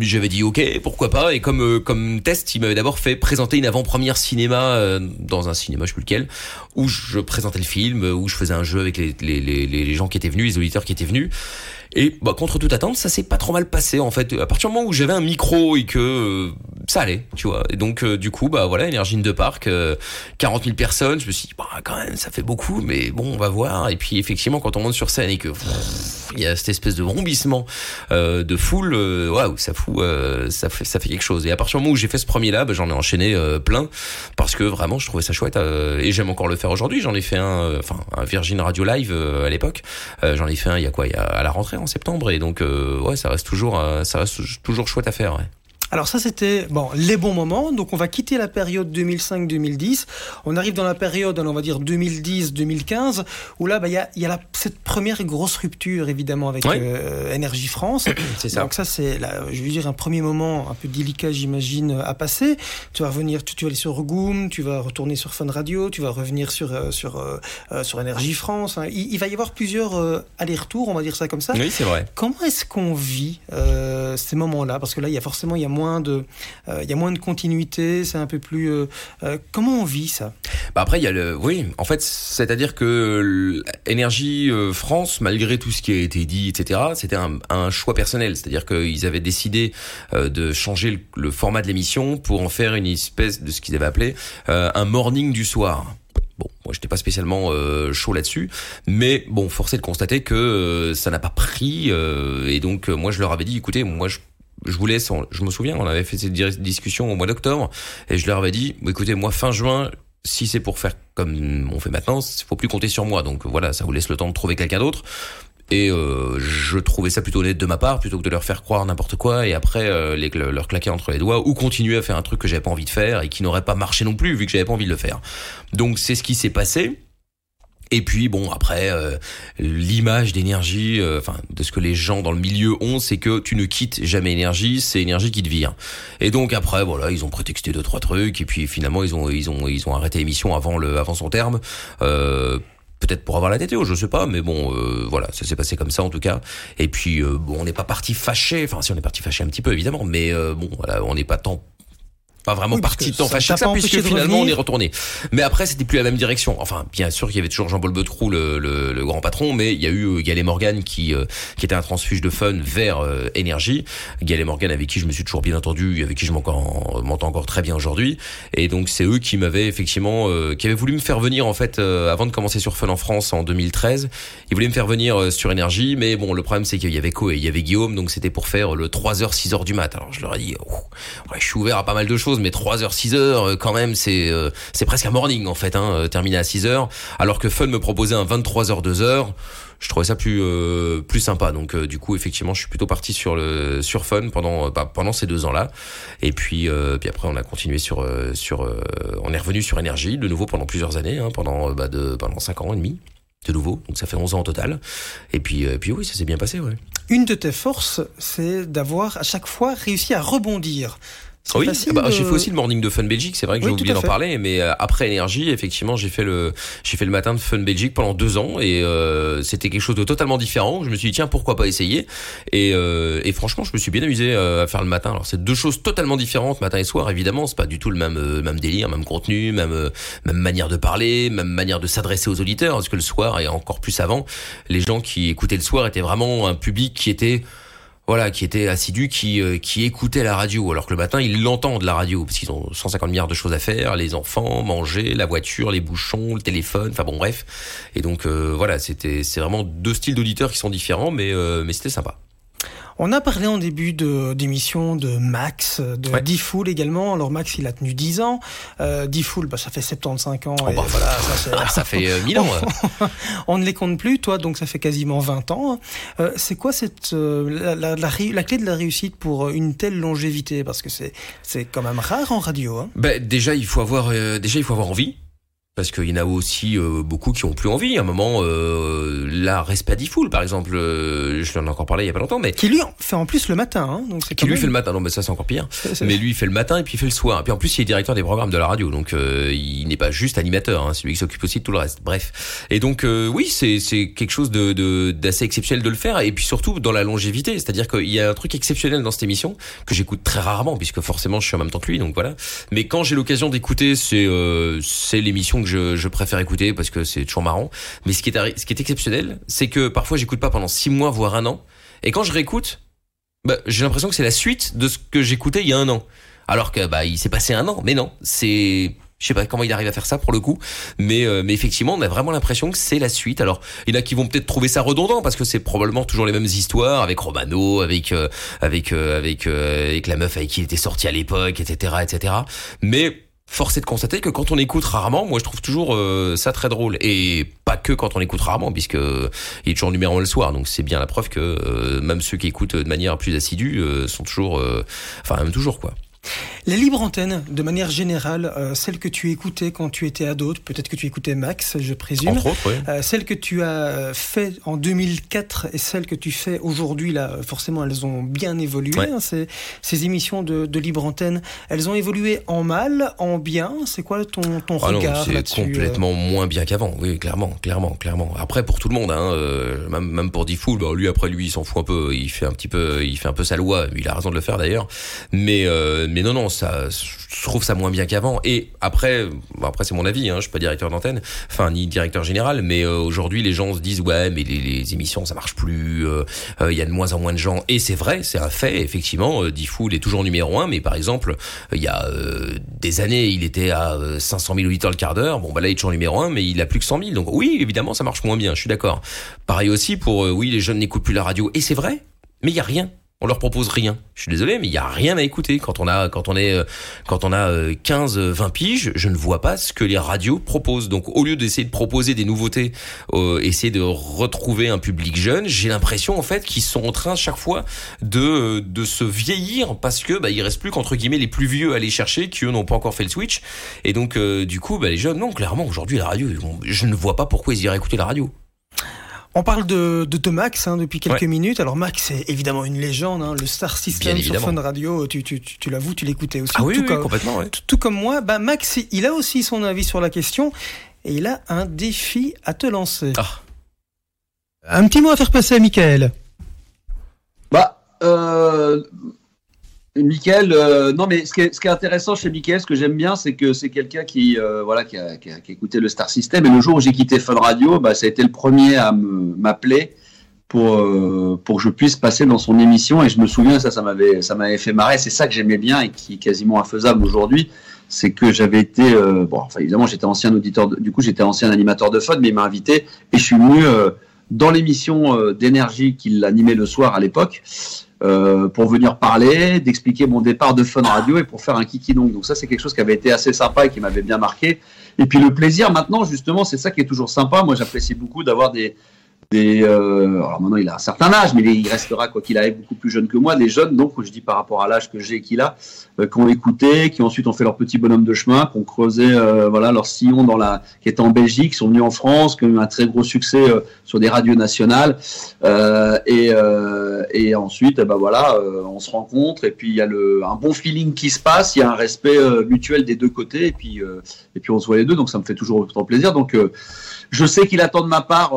j'avais dit ok, pourquoi pas. Et comme euh, comme test, il m'avait d'abord fait présenter une avant-première cinéma euh, dans un cinéma, je sais plus lequel, où je présentais le film, où je faisais un jeu avec les, les, les, les gens qui étaient venus, les auditeurs qui étaient venus. Et bah, contre toute attente, ça s'est pas trop mal passé en fait. À partir du moment où j'avais un micro et que euh, ça allait, tu vois. Et donc euh, du coup, bah voilà, Énergie de Parc, euh, 40 000 personnes. Je me suis dit, bah quand même, ça fait beaucoup, mais bon, on va voir. Et puis effectivement, quand on monte sur scène et que il y a cette espèce de vrombissement euh, de foule, euh, waouh, ça fout, euh, ça fait, ça fait quelque chose. Et à partir du moment où j'ai fait ce premier là, bah, j'en ai enchaîné plein parce que vraiment, je trouvais ça chouette et j'aime encore le faire aujourd'hui. J'en ai fait un, enfin un Virgin Radio Live à l'époque. J'en ai fait un il y a quoi, il y a à la rentrée en septembre et donc euh, ouais, ça reste toujours, euh, ça reste toujours chouette à faire. Ouais. Alors ça c'était bon les bons moments. Donc on va quitter la période 2005-2010. On arrive dans la période, on va dire 2010-2015, où là bah, il y a, y a la- cette première grosse rupture évidemment avec euh, Énergie France. [COUGHS] C'est ça. Donc ça c'est, la- je veux dire un premier moment un peu délicat j'imagine à passer. Tu vas revenir, tu, tu vas aller sur Goom, tu vas retourner sur Fun Radio, tu vas revenir sur euh, sur euh, euh, sur Énergie France. hein. Il, il va y avoir plusieurs euh, allers-retours, on va dire ça comme ça. Oui, c'est vrai. Comment est-ce qu'on vit euh, ces moments-là Parce que là, il y a forcément il y a moins de, euh, il y a moins de continuité. C'est un peu plus. euh, euh, comment on vit ça? Bah après il y a le oui en fait c'est-à-dire que l'énergie France malgré tout ce qui a été dit etc c'était un, choix personnel c'est-à-dire qu'ils avaient décidé euh, de changer le, format de l'émission pour en faire une espèce de ce qu'ils avaient appelé euh, un morning du soir. Bon, moi j'étais pas spécialement euh, chaud là-dessus, mais bon, force est de constater que euh, ça n'a pas pris euh, et donc moi je leur avais dit, écoutez, moi je je vous laisse, je me souviens, on avait fait cette di- discussion au mois d'octobre et je leur avais dit, écoutez, moi fin juin, si c'est pour faire comme on fait maintenant, il faut plus compter sur moi. Donc voilà, ça vous laisse le temps de trouver quelqu'un d'autre. Et euh, je trouvais ça plutôt honnête de ma part, plutôt que de leur faire croire n'importe quoi et après euh, les, leur claquer entre les doigts ou continuer à faire un truc que j'avais pas envie de faire et qui n'aurait pas marché non plus vu que j'avais pas envie de le faire. Donc c'est ce qui s'est passé. Et puis bon après euh, l'image d'énergie, euh, enfin de ce que les gens dans le milieu ont, c'est que tu ne quittes jamais énergie, c'est énergie qui te vire. Et donc après voilà ils ont prétexté deux trois trucs et puis finalement ils ont ils ont ils ont arrêté l'émission avant le avant son terme. Euh, peut-être pour avoir la TTO, je sais pas, mais bon, euh, voilà, ça s'est passé comme ça en tout cas. Et puis euh, bon, on n'est pas parti fâché, enfin si on est parti fâché un petit peu évidemment, mais euh, bon, voilà, on n'est pas tant pas vraiment Oui, parce parti que tant ça puisque de finalement on est retourné. Mais après, c'était plus la même direction. Enfin, bien sûr qu'il y avait toujours Jean-Paul Betrou, le, le, le grand patron, mais il y a eu euh, Galet Morgan qui euh, qui était un transfuge de fun vers euh, énergie. Galet Morgan avec qui je me suis toujours bien entendu, avec qui je m'entends m'entends encore très bien aujourd'hui. Et donc c'est eux qui m'avaient effectivement, euh, qui avaient voulu me faire venir en fait euh, avant de commencer sur Fun en France en 2013. Ils voulaient me faire venir euh, sur énergie, mais bon, le problème c'est qu'il y avait Co et il y avait Guillaume, donc c'était pour faire le 3h 6h du mat. Alors je leur ai dit, oh, ouais, je suis ouvert à pas mal de choses, mais 3h 6h euh, quand même, c'est euh, c'est presque un morning en fait, hein, euh, terminé à 6h, alors que Fun me proposait un 23h 2h. Je trouvais ça plus plus sympa, donc du coup effectivement je suis plutôt parti sur sur Fun pendant bah, pendant ces deux ans là, et puis puis après on a continué sur sur on est revenu sur énergie de nouveau pendant plusieurs années, hein, pendant bah, pendant cinq ans et demi de nouveau, donc ça fait 11 ans au total, et puis euh, puis oui ça s'est bien passé ouais. Une de tes forces, c'est d'avoir à chaque fois réussi à rebondir. Oui, facile bah, j'ai fait aussi le morning de Fun Belgique. C'est vrai que j'ai oublié d'en parler, mais euh, après énergie, effectivement, j'ai fait le j'ai fait le matin de Fun Belgique pendant deux ans et euh, c'était quelque chose de totalement différent. Je me suis dit tiens pourquoi pas essayer? Et, euh, et franchement je me suis bien amusé euh, à faire le matin. Alors c'est deux choses totalement différentes, matin et soir. Évidemment, c'est pas du tout le même euh, même délire, même contenu, même même manière de parler, même manière de s'adresser aux auditeurs. Parce que le soir et encore plus avant, les gens qui écoutaient le soir étaient vraiment un public qui était voilà, qui était assidu, qui euh, qui écoutait la radio, alors que le matin ils l'entendent la radio parce qu'ils ont 150 milliards de choses à faire, les enfants, manger, la voiture, les bouchons, le téléphone, enfin bon bref. Et donc euh, voilà, c'était c'est vraiment deux styles d'auditeurs qui sont différents, mais euh, mais c'était sympa. On a parlé en début de- d'émission de, Max, de Ouais. D-Fool également. Alors Max, il a tenu 10 ans. Euh, D-Fool, bah, ça fait 75 ans. Oh, et bah, voilà, ça, Ah, ça fait euh, mille ans. [LAUGHS] euh. On ne les compte plus, toi, donc ça fait quasiment 20 ans. Euh, c'est quoi cette euh, la, la, la ré- la clé de la réussite pour euh, une telle longévité? Parce que c'est quand même rare en radio. Hein. Ben, déjà il faut avoir euh, déjà il faut avoir envie. Parce qu'il y en a aussi euh, beaucoup qui ont plus envie. À un moment, euh, là, Respect Diffoul, par exemple, euh, je lui en ai encore parlé il y a pas longtemps, mais Qui lui fait en plus le matin. Hein, donc qui lui même- fait le matin. Non, mais ça c'est encore pire. Mais lui, il fait le matin et puis il fait le soir. Et puis en plus, il est directeur des programmes de la radio, donc euh, il n'est pas juste animateur. Hein, c'est lui qui s'occupe aussi de tout le reste. Bref. Et donc euh, oui, c'est c'est quelque chose de de- d'assez exceptionnel de le faire. Et puis surtout dans la longévité, c'est-à-dire qu'il y a un truc exceptionnel dans cette émission que j'écoute très rarement, puisque forcément je suis en même temps que lui, donc voilà. Mais quand j'ai l'occasion d'écouter, c'est euh, c'est l'émission que je, préfère écouter parce que c'est toujours marrant. Mais ce qui est exceptionnel, c'est que parfois j'écoute pas pendant six mois voire un an, et quand je réécoute, bah, j'ai l'impression que c'est la suite de ce que j'écoutais il y a un an. Alors que bah il s'est passé un an, mais non, c'est je sais pas comment il arrive à faire ça pour le coup, mais euh, effectivement on a vraiment l'impression que c'est la suite. Alors il y en a qui vont peut-être trouver ça redondant parce que c'est probablement toujours les mêmes histoires avec Romano, avec avec euh, avec euh, avec la meuf avec qui il était sorti à l'époque, etc. etc. Mais Force est de constater que quand on écoute rarement, moi je trouve toujours euh, ça très drôle et pas que quand on écoute rarement puisque il est toujours numéro un le soir donc c'est bien la preuve que euh, même ceux qui écoutent de manière plus assidue euh, sont toujours enfin même toujours quoi. Les libres antennes, de manière générale, euh, celles que tu écoutais quand tu étais ado, peut-être que tu écoutais Max, je présume. Entre autres, ouais. Euh, celles que tu as fait en 2004 et celles que tu fais aujourd'hui, là, forcément, elles ont bien évolué. Ouais. hein, ces, ces émissions de, de libre antenne, elles ont évolué en mal, en bien. C'est quoi ton, ton Ah regard c'est euh complètement moins bien qu'avant. Oui, clairement, clairement, clairement. Après pour tout le monde, hein, euh, même même pour Diffoul, bah, lui après lui il s'en fout un peu, il fait un petit peu, il fait un peu sa loi. Il a raison de le faire d'ailleurs. Mais euh, mais non non, ça, je trouve ça moins bien qu'avant. Et après, bon, après c'est mon avis, hein, je suis pas directeur d'antenne, enfin ni directeur général, mais euh, aujourd'hui les gens se disent ouais mais les, les émissions ça marche plus, euh, euh, il y a de moins en moins de gens. Et c'est vrai, c'est un fait. Effectivement, euh, Diffoul est toujours numéro un, mais par exemple il y a euh, des années, il était à euh, 500 000 auditeurs le quart d'heure. Bon, bah là, il est toujours numéro un, mais il a plus que 100 000. Donc oui, évidemment, ça marche moins bien. Je suis d'accord. Pareil aussi pour, euh, oui, les jeunes n'écoutent plus la radio. Et c'est vrai, mais il y a rien. On leur propose rien. Je suis désolé, mais il y a rien à écouter quand on a quand on est euh, quand on a euh, 15 euh, 20 piges, je ne vois pas ce que les radios proposent. Donc au lieu d'essayer de proposer des nouveautés, euh, essayer de retrouver un public jeune, j'ai l'impression en fait qu'ils sont en train chaque fois de euh, de se vieillir parce que bah il reste plus qu'entre guillemets les plus vieux à aller chercher qui eux n'ont pas encore fait le switch et donc euh, du coup bah les jeunes non clairement aujourd'hui la radio je ne vois pas pourquoi ils iraient écouter la radio. On parle de, de, de Max hein, depuis quelques Ouais. minutes. Alors Max, c'est évidemment une légende, hein, le Star System Bien sur évidemment. Fun Radio. Tu, tu, tu, tu l'avoues, tu l'écoutais aussi. Ah oui, tout, oui, comme, complètement ouais. tout- tout comme moi. Bah, Max, il a aussi son avis sur la question. et il a un défi à te lancer. Ah. Un petit mot à faire passer à Michael. Bah, euh, Michael, euh, non mais ce qui, est, intéressant chez Michael, ce que j'aime bien, c'est que c'est quelqu'un qui, euh, voilà, qui a, qui, a, écouté le Star System. Et le jour où j'ai quitté Fun Radio, bah, ça a été le premier à m'appeler pour euh, pour que je puisse passer dans son émission. Et je me souviens, ça, ça m'avait ça m'avait fait marrer. C'est ça que j'aimais bien et qui est quasiment infaisable aujourd'hui. C'est que j'avais été, bon, évidemment, j'étais ancien auditeur, du coup, j'étais ancien animateur de Fun, mais il m'a invité et je suis venu dans l'émission d'énergie qu'il animait le soir à l'époque. Euh, pour venir parler, d'expliquer mon départ de Fun Radio et pour faire un kiki donc. Donc ça c'est quelque chose qui avait été assez sympa et qui m'avait bien marqué. Et puis le plaisir maintenant justement c'est ça qui est toujours sympa. Moi j'apprécie beaucoup d'avoir des, euh, alors maintenant il a un certain âge, mais il restera quoi qu'il arrive beaucoup plus jeune que moi, des jeunes donc je dis par rapport à l'âge que j'ai et qu'il a, euh, qui ont écouté, qui ensuite ont fait leur petit bonhomme de chemin, qui ont creusé euh, voilà leur sillon dans la, qui était en Belgique, qui sont venus en France, qui ont eu un très gros succès euh, sur des radios nationales. Et ensuite ben voilà on se rencontre et puis il y a le un bon feeling qui se passe, il y a un respect mutuel des deux côtés et puis et puis on se voit les deux donc ça me fait toujours autant plaisir. Donc je sais qu'il attend de ma part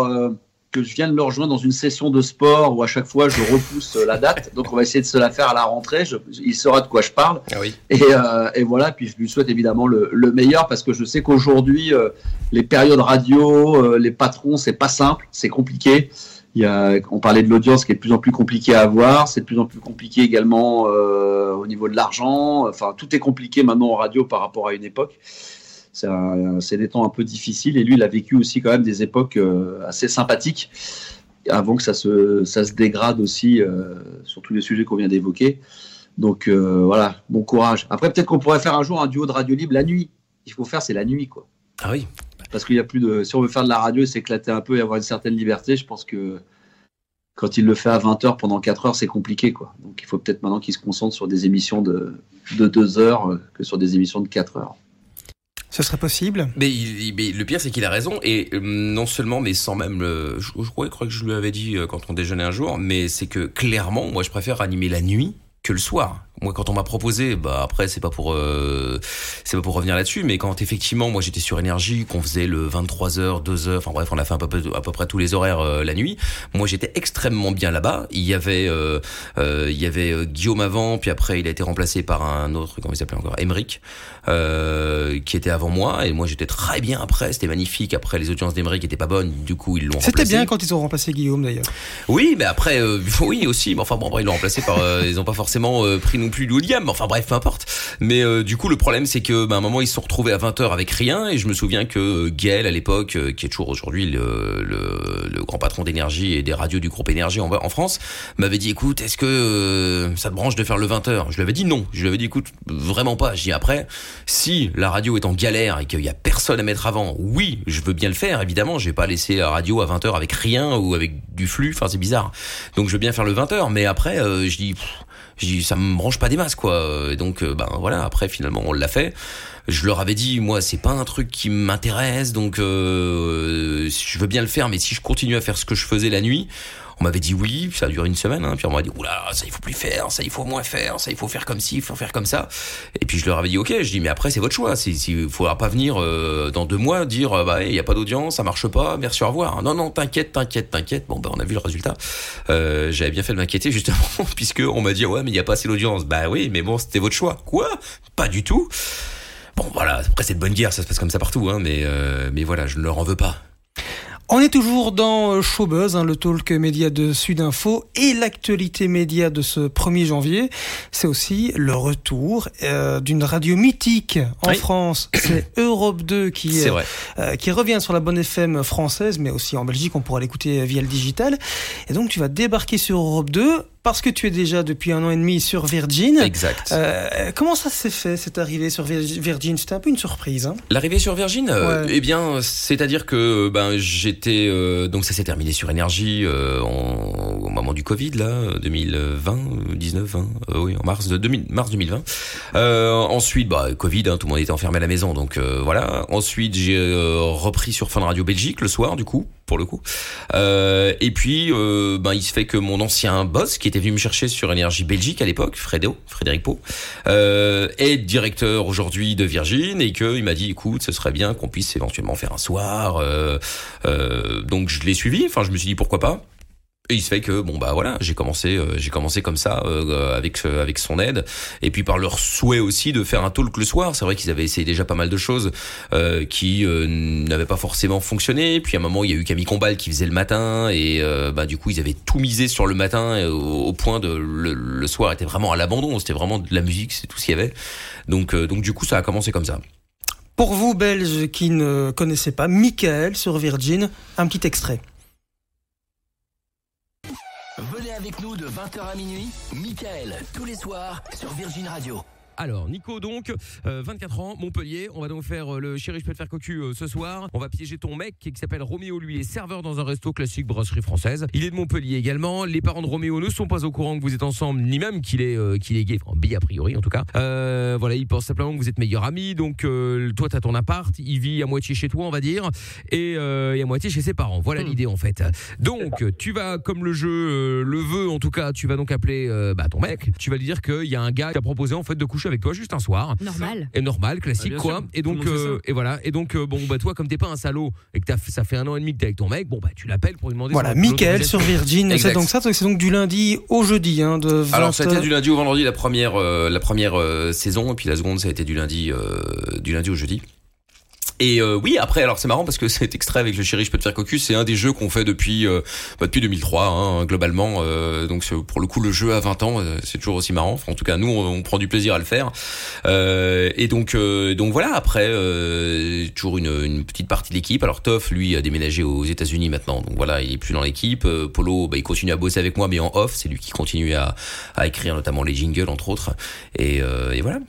que je viens de le rejoindre dans une session de sport où à chaque fois je repousse la date. Donc on va essayer de se la faire à la rentrée. Je, il saura de quoi je parle. Ah oui. et, euh, et, voilà. Puis je lui souhaite évidemment le, le meilleur parce que je sais qu'aujourd'hui euh, les périodes radio, euh, les patrons, c'est pas simple, c'est compliqué. Il y a, on parlait de l'audience qui est de plus en plus compliqué à avoir. C'est de plus en plus compliqué également euh, au niveau de l'argent. Enfin, tout est compliqué maintenant en radio par rapport à une époque c'est des temps un peu difficiles. Et lui, il a vécu aussi quand même des époques euh, assez sympathiques avant que ça se, ça se dégrade aussi euh, sur tous les sujets qu'on vient d'évoquer. Donc euh, voilà, bon courage. Après, peut-être qu'on pourrait faire un jour un duo de radio libre la nuit. Il faut faire, c'est la nuit, quoi. Ah oui. Parce qu'il y a plus de. Si on veut faire de la radio et s'éclater un peu et avoir une certaine liberté, je pense que quand il le fait à 20h pendant 4 heures, c'est compliqué, quoi. Donc il faut peut-être maintenant qu'il se concentre sur des émissions de, de 2 heures que sur des émissions de 4 heures. Ce serait possible? Mais, le pire, c'est qu'il a raison. Et euh, non seulement, mais sans même le. Je, je, crois, je crois que je lui avais dit euh, quand on déjeunait un jour, mais c'est que clairement, moi, je préfère animer la nuit que le soir. Moi, quand on m'a proposé, bah après, c'est pas pour, euh, c'est pas pour revenir là-dessus, mais quand effectivement, moi, j'étais sur énergie, qu'on faisait le 23h, 2h, enfin bref, on a fait à peu, à peu près tous les horaires euh, la nuit. Moi, j'étais extrêmement bien là-bas. Il y avait, euh, euh il y avait euh, Guillaume avant, puis après, il a été remplacé par un autre, comment il s'appelait encore, Emeric, euh, qui était avant moi, et moi, j'étais très bien après. C'était magnifique. Après, les audiences d'Emeric étaient pas bonnes, du coup, ils l'ont remplacé. C'était bien quand ils ont remplacé Guillaume d'ailleurs. Oui, mais après, [LAUGHS] oui aussi, mais enfin bon, après, ils l'ont remplacé par, ils ont pas forcément pris non plus William, mais enfin bref, peu importe. Mais euh, du coup, le problème, c'est que, bah, à un moment, ils se sont retrouvés à 20h avec rien, et je me souviens que Gaël, à l'époque, euh, qui est toujours aujourd'hui le, le, grand patron d'énergie et des radios du groupe Énergie en, en France, m'avait dit, écoute, est-ce que euh, ça te branche de faire le 20h Je lui avais dit non. Je lui avais dit, écoute, vraiment pas. J'ai après, si la radio est en galère et qu'il y a personne à mettre avant, oui, je veux bien le faire, évidemment. Je vais pas laisser la radio à 20h avec rien ou avec du flux, enfin c'est bizarre. Donc je veux bien faire le 20h, mais après, euh, je dis... je dis ça me branche pas des masses quoi. Et donc ben voilà après finalement on l'a fait. Je leur avais dit moi c'est pas un truc qui m'intéresse donc euh, je veux bien le faire mais si je continue à faire ce que je faisais la nuit on m'avait dit oui, ça a duré une semaine, hein, puis on m'a dit oula, ça il faut plus faire, ça il faut moins faire, ça il faut faire comme ci, il faut faire comme ça. Et puis je leur avais dit ok, je dis mais après c'est votre choix, il si, faudra pas venir euh, dans deux mois dire euh, bah il y a pas d'audience, ça marche pas, merci au revoir. Non non t'inquiète, t'inquiète, t'inquiète. Bon bah on a vu le résultat. Euh, J'avais bien fait de m'inquiéter justement [LAUGHS] puisque on m'a dit ouais mais il y a pas assez d'audience. Bah oui mais bon c'était votre choix. Quoi? Pas du tout. Bon voilà, après c'est de bonne guerre, ça se passe comme ça partout, hein, mais euh, mais voilà, je ne leur en veux pas. On est toujours dans Showbuzz, hein, le talk média de Sudinfo et l'actualité média de ce 1er janvier. C'est aussi le retour euh, d'une radio mythique en oui. France. C'est [COUGHS] Europe 2 qui, euh, euh, qui revient sur la bonne FM française, mais aussi en Belgique, on pourra l'écouter via le digital. Et donc tu vas débarquer sur Europe 2 parce que tu es déjà depuis un an et demi sur Virgin. Exact. Euh, comment ça s'est fait cette arrivée sur Virgin? C'était un peu une surprise. Hein L'arrivée sur Virgin, euh, eh bien, c'est-à-dire que ben j'étais euh, donc ça s'est terminé sur énergie euh, en- au moment du Covid là, 2020, 19, 20, euh, oui, en mars de 2000, mars 2020. Euh, ensuite, bah Covid, hein, tout le monde était enfermé à la maison, donc euh, voilà. Ensuite, j'ai repris sur Fun Radio Belgique le soir, du coup. Pour le coup. Euh, et puis, euh, ben, il se fait que mon ancien boss, qui était venu me chercher sur Énergie Belgique à l'époque, Fredo, Frédéric Pau, euh, est directeur aujourd'hui de Virgin et qu'il m'a dit, écoute, ce serait bien qu'on puisse éventuellement faire un soir. Euh, euh, donc je l'ai suivi. Enfin, je me suis dit pourquoi pas. Et il se fait que bon bah voilà, j'ai commencé euh, j'ai commencé comme ça euh, avec euh, avec son aide et puis par leur souhait aussi de faire un talk le soir. C'est vrai qu'ils avaient essayé déjà pas mal de choses euh, qui euh, n'avaient pas forcément fonctionné. Puis à un moment il y a eu Camille Combal qui faisait le matin et euh, bah du coup ils avaient tout misé sur le matin au, point de le, le soir était vraiment à l'abandon. C'était vraiment de la musique, c'est tout ce qu'il y avait. Donc euh, donc du coup ça a commencé comme ça. Pour vous, Belges qui ne connaissaient pas, Michael sur Virgin, un petit extrait. Venez avec nous de 20h à minuit, Michael, tous les soirs sur Virgin Radio. Alors, Nico, donc, euh, 24 ans, Montpellier. On va donc faire euh, le chéri, je peux te faire cocu euh, ce soir. On va piéger ton mec qui, qui s'appelle Roméo. Lui est serveur dans un resto classique brasserie française. Il est de Montpellier également. Les parents de Roméo ne sont pas au courant que vous êtes ensemble, ni même qu'il est, euh, qu'il est gay. Enfin, bi a priori, en tout cas. Euh, voilà, ils pensent simplement que vous êtes meilleurs amis. Donc, euh, toi, t'as ton appart. Il vit à moitié chez toi, on va dire. Et, euh, et à moitié chez ses parents. Voilà l'idée, en fait. Donc, tu vas, comme le jeu euh, le veut, en tout cas, tu vas donc appeler euh, bah, ton mec. Tu vas lui dire qu'il y a un gars qui t'a proposé, en fait, de coucher avec toi juste un soir. Normal. Et normal, classique Ah, bien quoi. sûr. Et donc euh, et voilà. Et donc euh, bon bah toi comme t'es pas un salaud et que t'as fait- ça fait un an et demi que t'es avec ton mec, bon bah tu l'appelles pour lui demander. Voilà, Michael sur Virgin, c'est donc ça, c'est donc du lundi au jeudi, hein, de 20 Alors ça a été du lundi au vendredi la première euh, la première euh, saison et puis la seconde ça a été du lundi euh, du lundi au jeudi. Et euh, oui, après, alors c'est marrant parce que [LAUGHS] cet extrait avec le chéri, je peux te faire cocu, c'est un des jeux qu'on fait depuis euh, bah, depuis 2003, hein, globalement. euh, donc pour le coup, le jeu à 20 ans, euh, c'est toujours aussi marrant. En tout cas, nous, on, prend du plaisir à le faire. Euh, et donc euh, donc voilà. Après, toujours une, une petite partie de l'équipe. Alors Toff, lui, a déménagé aux États-Unis maintenant. Donc voilà, il est plus dans l'équipe. Polo, bah, il continue à bosser avec moi, mais en off. C'est lui qui continue à, à écrire notamment les jingles entre autres. Et, et voilà.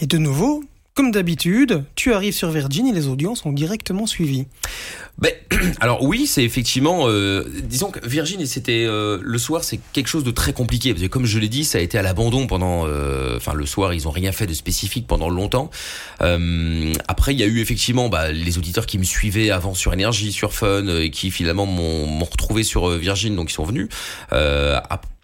Et de nouveau, comme d'habitude, tu arrives sur Virgin et les audiences sont directement suivies. Ben, [CLEARS THROAT] alors oui, c'est effectivement, euh, disons que Virgin, c'était euh, le soir, c'est quelque chose de très compliqué parce que comme je l'ai dit, ça a été à l'abandon pendant, euh, enfin le soir, ils ont rien fait de spécifique pendant longtemps. Euh, après, il y a eu effectivement bah, les auditeurs qui me suivaient avant sur Énergie, sur Fun, et qui finalement m'ont retrouvé sur Virgin, donc ils sont venus. Euh,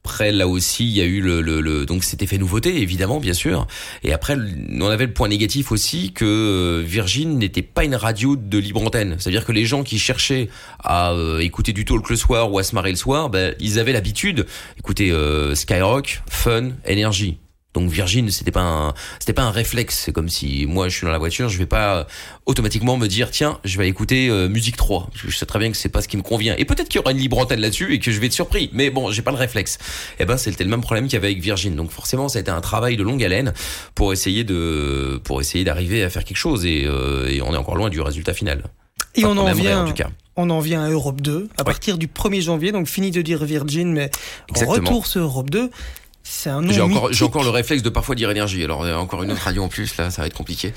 après, là aussi, il y a eu le, donc cet effet nouveauté, évidemment, bien sûr. Et après, on avait le point négatif aussi que euh, Virgin n'était pas une radio de libre antenne. C'est-à-dire que les gens qui cherchaient à euh, écouter du talk le soir ou à se marrer le soir, ben, ils avaient l'habitude d'écouter euh, Skyrock, Fun, Énergie. Donc Virgin, c'était pas un, c'était pas un réflexe. C'est comme si moi je suis dans la voiture, je vais pas euh, automatiquement me dire tiens, je vais écouter euh, musique 3 parce que je sais très bien que c'est pas ce qui me convient. Et peut-être qu'il y aura une libre antenne là-dessus et que je vais être surpris. Mais bon, j'ai pas le réflexe. Et ben c'était le même problème qu'il y avait avec Virgin. Donc forcément, ça a été un travail de longue haleine pour essayer de, pour essayer d'arriver à faire quelque chose. Et, euh, et on est encore loin du résultat final. Et on en vient, en tout cas. on en vient à Europe 2 à partir du 1er janvier. Donc fini de dire Virgin, mais Exactement. retour sur Europe 2. C'est un nom J'ai encore, j'ai encore le réflexe de parfois dire énergie. Alors euh, encore une autre radio en plus là, ça va être compliqué.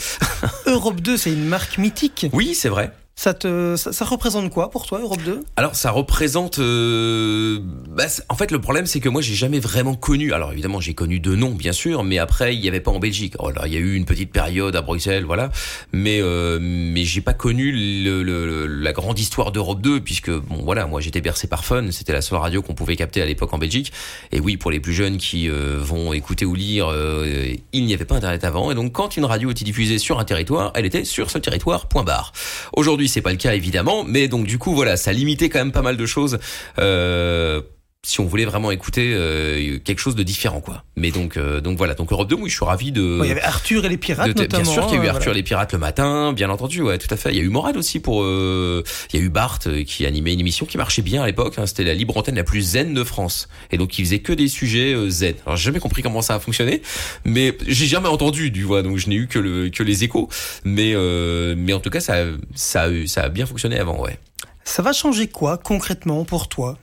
Europe 2, c'est une marque mythique. Oui, c'est vrai. Ça te, ça, ça représente quoi pour toi, Europe 2 Alors ça représente, euh, bah, en fait le problème c'est que moi j'ai jamais vraiment connu. Alors évidemment j'ai connu deux noms bien sûr, mais après il y avait pas en Belgique. Oh là, il y a eu une petite période à Bruxelles, voilà, mais euh, mais j'ai pas connu le- le- la grande histoire d'Europe 2 puisque bon voilà moi j'étais bercé par Fun, c'était la seule radio qu'on pouvait capter à l'époque en Belgique. Et oui pour les plus jeunes qui euh, vont écouter ou lire, euh, il n'y avait pas internet avant et donc quand une radio était diffusée sur un territoire, elle était sur ce territoire. Point barre. Aujourd'hui c'est pas le cas évidemment, mais donc du coup voilà ça limitait quand même pas mal de choses. Euh, si on voulait vraiment écouter euh, quelque chose de différent quoi. Mais donc euh, donc voilà donc Europe 2 oui je suis ravi de Il y avait Arthur et les pirates, de- notamment. bien sûr qu'il y a eu hein, Arthur voilà. et les pirates le matin, bien entendu, ouais, tout à fait. Il y a eu Morad aussi pour. euh, il y a eu Bart euh, qui animait une émission qui marchait bien à l'époque. hein, C'était la libre antenne la plus zen de France, et donc il faisait que des sujets euh, zen. Alors j'ai jamais compris comment ça a fonctionné, mais j'ai jamais entendu du voix, donc je n'ai eu que le que les échos. Mais euh, mais en tout cas ça ça a, ça a bien fonctionné avant, ouais. Ça va changer quoi concrètement pour toi?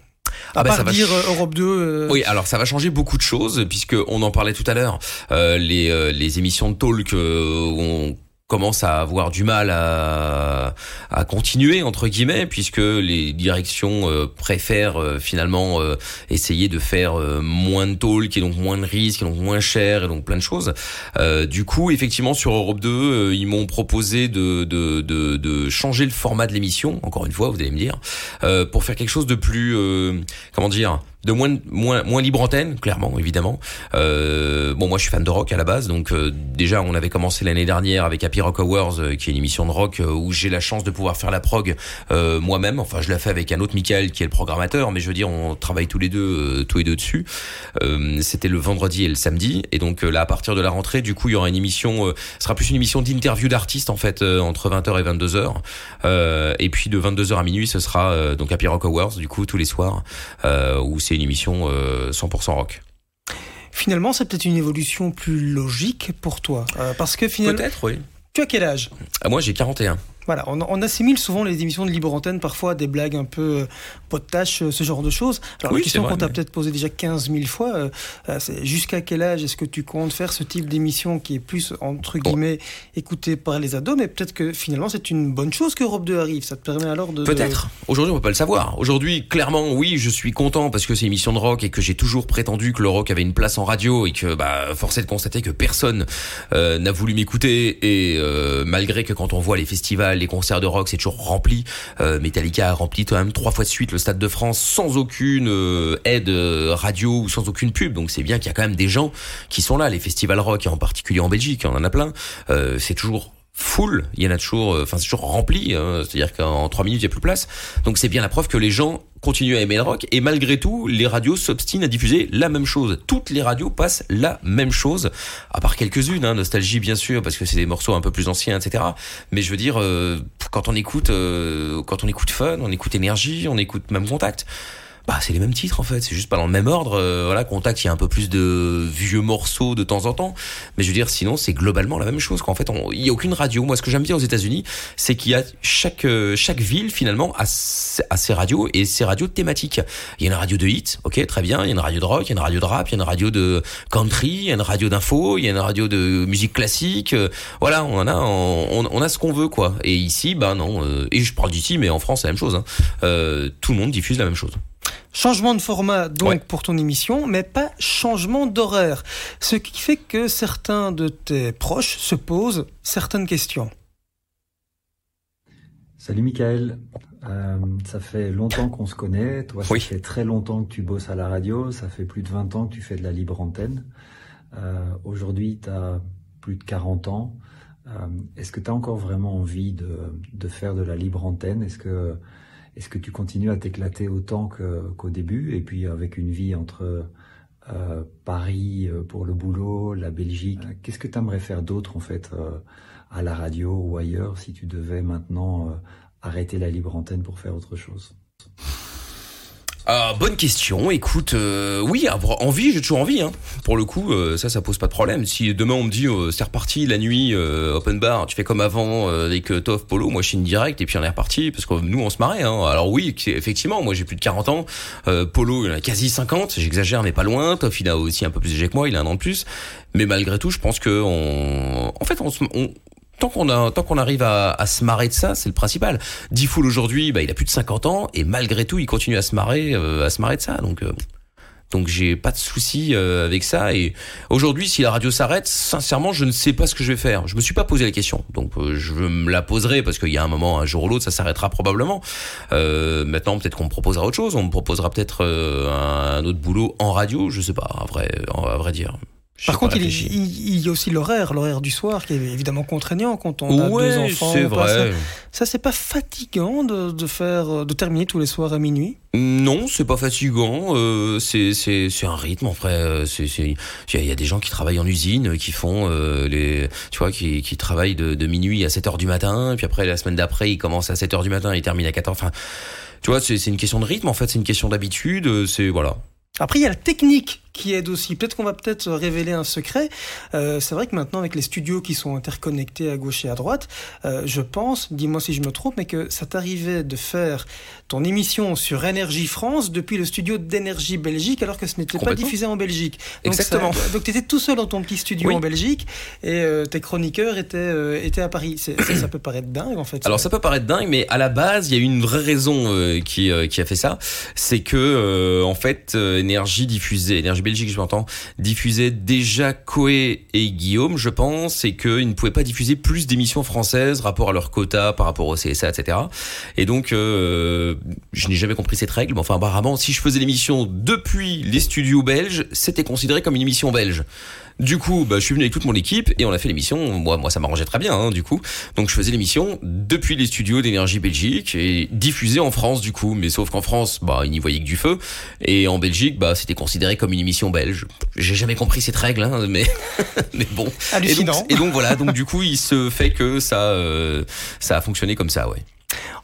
À Ah bah, part ça va dire euh, Europe 2. euh, Oui, alors ça va changer beaucoup de choses puisque on en parlait tout à l'heure. Euh, les, euh, les émissions de talk euh, où on commence à avoir du mal à, à continuer entre guillemets puisque les directions euh, préfèrent euh, finalement euh, essayer de faire moins de talk et donc moins de risques et donc moins cher et donc plein de choses. du coup, effectivement, sur Europe 2, ils m'ont proposé de, de, de, de, changer le format de l'émission. Encore une fois, vous allez me dire, pour faire quelque chose de plus, comment dire, de moins moins moins libre antenne clairement évidemment. Euh, bon moi je suis fan de rock à la base donc euh, déjà on avait commencé l'année dernière avec Happy Rock Awards euh, qui est une émission de rock euh, où j'ai la chance de pouvoir faire la prog moi-même. Enfin je la fais avec un autre Michael qui est le programmateur mais je veux dire on travaille tous les deux tous les deux dessus. C'était le vendredi et le samedi et donc là à partir de la rentrée du coup il y aura une émission ce sera plus une émission d'interview d'artistes en fait entre 20h et 22h et puis de 22h à minuit ce sera donc Happy Rock Awards du coup tous les soirs où c'est une émission 100% euh, rock. Finalement, c'est peut-être une évolution plus logique pour toi. Euh, parce que finalement. Peut-être, oui. Tu as quel âge? Ah, Moi, j'ai 41. Voilà, on, assimile souvent les émissions de libre antenne parfois des blagues un peu euh, tâche, euh, ce genre de choses. Alors la question qu'on t'a peut-être posée déjà 15 000 fois, euh, c'est jusqu'à quel âge est-ce que tu comptes faire ce type d'émission qui est plus entre guillemets écouté par les ados, mais peut-être que finalement c'est une bonne chose que Europe 2 arrive. Ça te permet alors de peut-être. Aujourd'hui on peut pas le savoir. Aujourd'hui clairement oui je suis content parce que c'est une émission de rock et que j'ai toujours prétendu que le rock avait une place en radio et que bah force est de constater que personne n'a voulu m'écouter et malgré que quand on voit les festivals, les concerts de rock c'est toujours rempli. Metallica a rempli quand même trois fois de suite le Stade de France sans aucune euh, aide euh, radio ou sans aucune pub. Donc c'est bien qu'il y a quand même des gens qui sont là. Les festivals rock, en particulier en Belgique, on en a plein. Euh, c'est toujours full, il y en a toujours, enfin c'est toujours rempli, hein. c'est-à-dire qu'en trois minutes il n'y a plus place. Donc c'est bien la preuve que les gens continuent à aimer le rock et malgré tout les radios s'obstinent à diffuser la même chose. Toutes les radios passent la même chose, à part quelques-unes, hein, nostalgie bien sûr parce que c'est des morceaux un peu plus anciens, etc. Mais je veux dire, quand on écoute, quand on écoute Fun, on écoute Énergie, on écoute même Contact bah c'est les mêmes titres en fait, c'est juste pas dans le même ordre. Euh, voilà, Contact, il y a un peu plus de vieux morceaux de temps en temps, mais je veux dire sinon c'est globalement la même chose. Qu'en fait, il y a aucune radio. Moi, ce que j'aime bien aux États-Unis, c'est qu'il y a chaque euh, chaque ville finalement a, ses radios et ses radios thématiques. Il y a une radio de hit, ok, très bien. Il y a une radio de rock, il y a une radio de rap, il y a une radio de country, il y a une radio d'info, il y a une radio de musique classique. Euh, voilà, on a on, a ce qu'on veut quoi. Et ici, bah non. et je parle d'ici, mais en France c'est la même chose. Hein. tout le monde diffuse la même chose. Changement de format donc pour ton émission, mais pas changement d'horaire. Ce qui fait que certains de tes proches se posent certaines questions. Salut Michael, euh, ça fait longtemps qu'on se connaît. Toi, ça fait très longtemps que tu bosses à la radio. Ça fait plus de 20 ans que tu fais de la libre antenne. Euh, aujourd'hui, tu as plus de 40 ans. Euh, est-ce que tu as encore vraiment envie de, de, faire de la libre antenne? Est-ce que est-ce que tu continues à t'éclater autant qu'au début et puis avec une vie entre euh, Paris euh, pour le boulot, la Belgique Qu'est-ce que tu aimerais faire d'autre en fait euh, à la radio ou ailleurs si tu devais maintenant arrêter la libre antenne pour faire autre chose? Ah, bonne question. Écoute, euh, oui, envie, j'ai toujours envie. Hein. Pour le coup, euh, ça, ça pose pas de problème. Si demain on me dit euh, c'est reparti la nuit, open bar, tu fais comme avant avec Toff, Polo, moi je suis une direct et puis on est reparti parce que nous on se marrait. Hein. Alors oui, effectivement, moi j'ai plus de 40 ans. Polo, il a quasi 50. J'exagère, mais pas loin. Toff, il a aussi un peu plus âgé que moi. Il a un an de plus. Mais malgré tout, je pense que on, en fait, on, on tant qu'on arrive à, à, se marrer de ça, c'est le principal. Diffoul aujourd'hui, bah, il a plus de 50 ans et malgré tout, il continue à se marrer, euh, à se marrer de ça. Donc, euh, donc j'ai pas de souci euh, avec ça. Et aujourd'hui, si la radio s'arrête, sincèrement, je ne sais pas ce que je vais faire. Je me suis pas posé la question, donc je me la poserai parce qu'il y a un moment, un jour ou l'autre, ça s'arrêtera probablement. maintenant, peut-être qu'on me proposera autre chose. On me proposera peut-être un autre boulot en radio. Je sais pas, à vrai, à vrai dire. Par contre, il, y a aussi l'horaire, l'horaire du soir qui est évidemment contraignant quand on a deux enfants. c'est vrai. Ça, c'est pas fatigant de, faire, de terminer tous les soirs à minuit? Non, c'est pas fatigant. Euh, c'est un rythme. En vrai, il y a des gens qui travaillent en usine, qui font euh, les, tu vois, qui, qui travaillent de, de, minuit à 7 heures du matin, puis après la semaine d'après, ils commencent à 7 heures du matin, ils terminent à 14. Enfin, tu vois, c'est une question de rythme. En fait, c'est une question d'habitude. C'est voilà. Après, il y a la technique qui aide aussi. Peut-être qu'on va peut-être révéler un secret. Euh, c'est vrai que maintenant, avec les studios qui sont interconnectés à gauche et à droite, euh, je pense, dis-moi si je me trompe, mais que ça t'arrivait de faire ton émission sur Énergie France depuis le studio d'Énergie Belgique, alors que ce n'était pas diffusé en Belgique. Donc Exactement. donc tu étais tout seul dans ton petit studio en Belgique et euh, tes chroniqueurs étaient, euh, étaient à Paris. Ça, ça, peut paraître dingue en fait. Alors ça peut paraître dingue, mais à la base, il y a eu une vraie raison euh, qui, qui a fait ça. C'est que en fait, Énergie diffusait, Énergie Belgique, je m'entends, diffusait déjà Coé et Guillaume, je pense, et qu'ils ne pouvaient pas diffuser plus d'émissions françaises rapport à leur quota, par rapport au CSA, etc. Et donc je n'ai jamais compris cette règle, mais enfin apparemment, si je faisais l'émission depuis les studios belges, c'était considéré comme une émission belge. Du coup, bah, je suis venu avec toute mon équipe et on a fait l'émission. Moi, moi, ça m'arrangeait très bien, hein, du coup. Donc, je faisais l'émission depuis les studios d'énergie Belgique et diffusée en France, du coup. Mais sauf qu'en France, bah, ils n'y voyaient que du feu. Et en Belgique, bah, c'était considéré comme une émission belge. J'ai jamais compris cette règle, hein, mais, [LAUGHS] mais bon. Hallucinant. Et donc, et donc, voilà. Donc, du coup, il se fait que ça, euh, ça a fonctionné comme ça, ouais.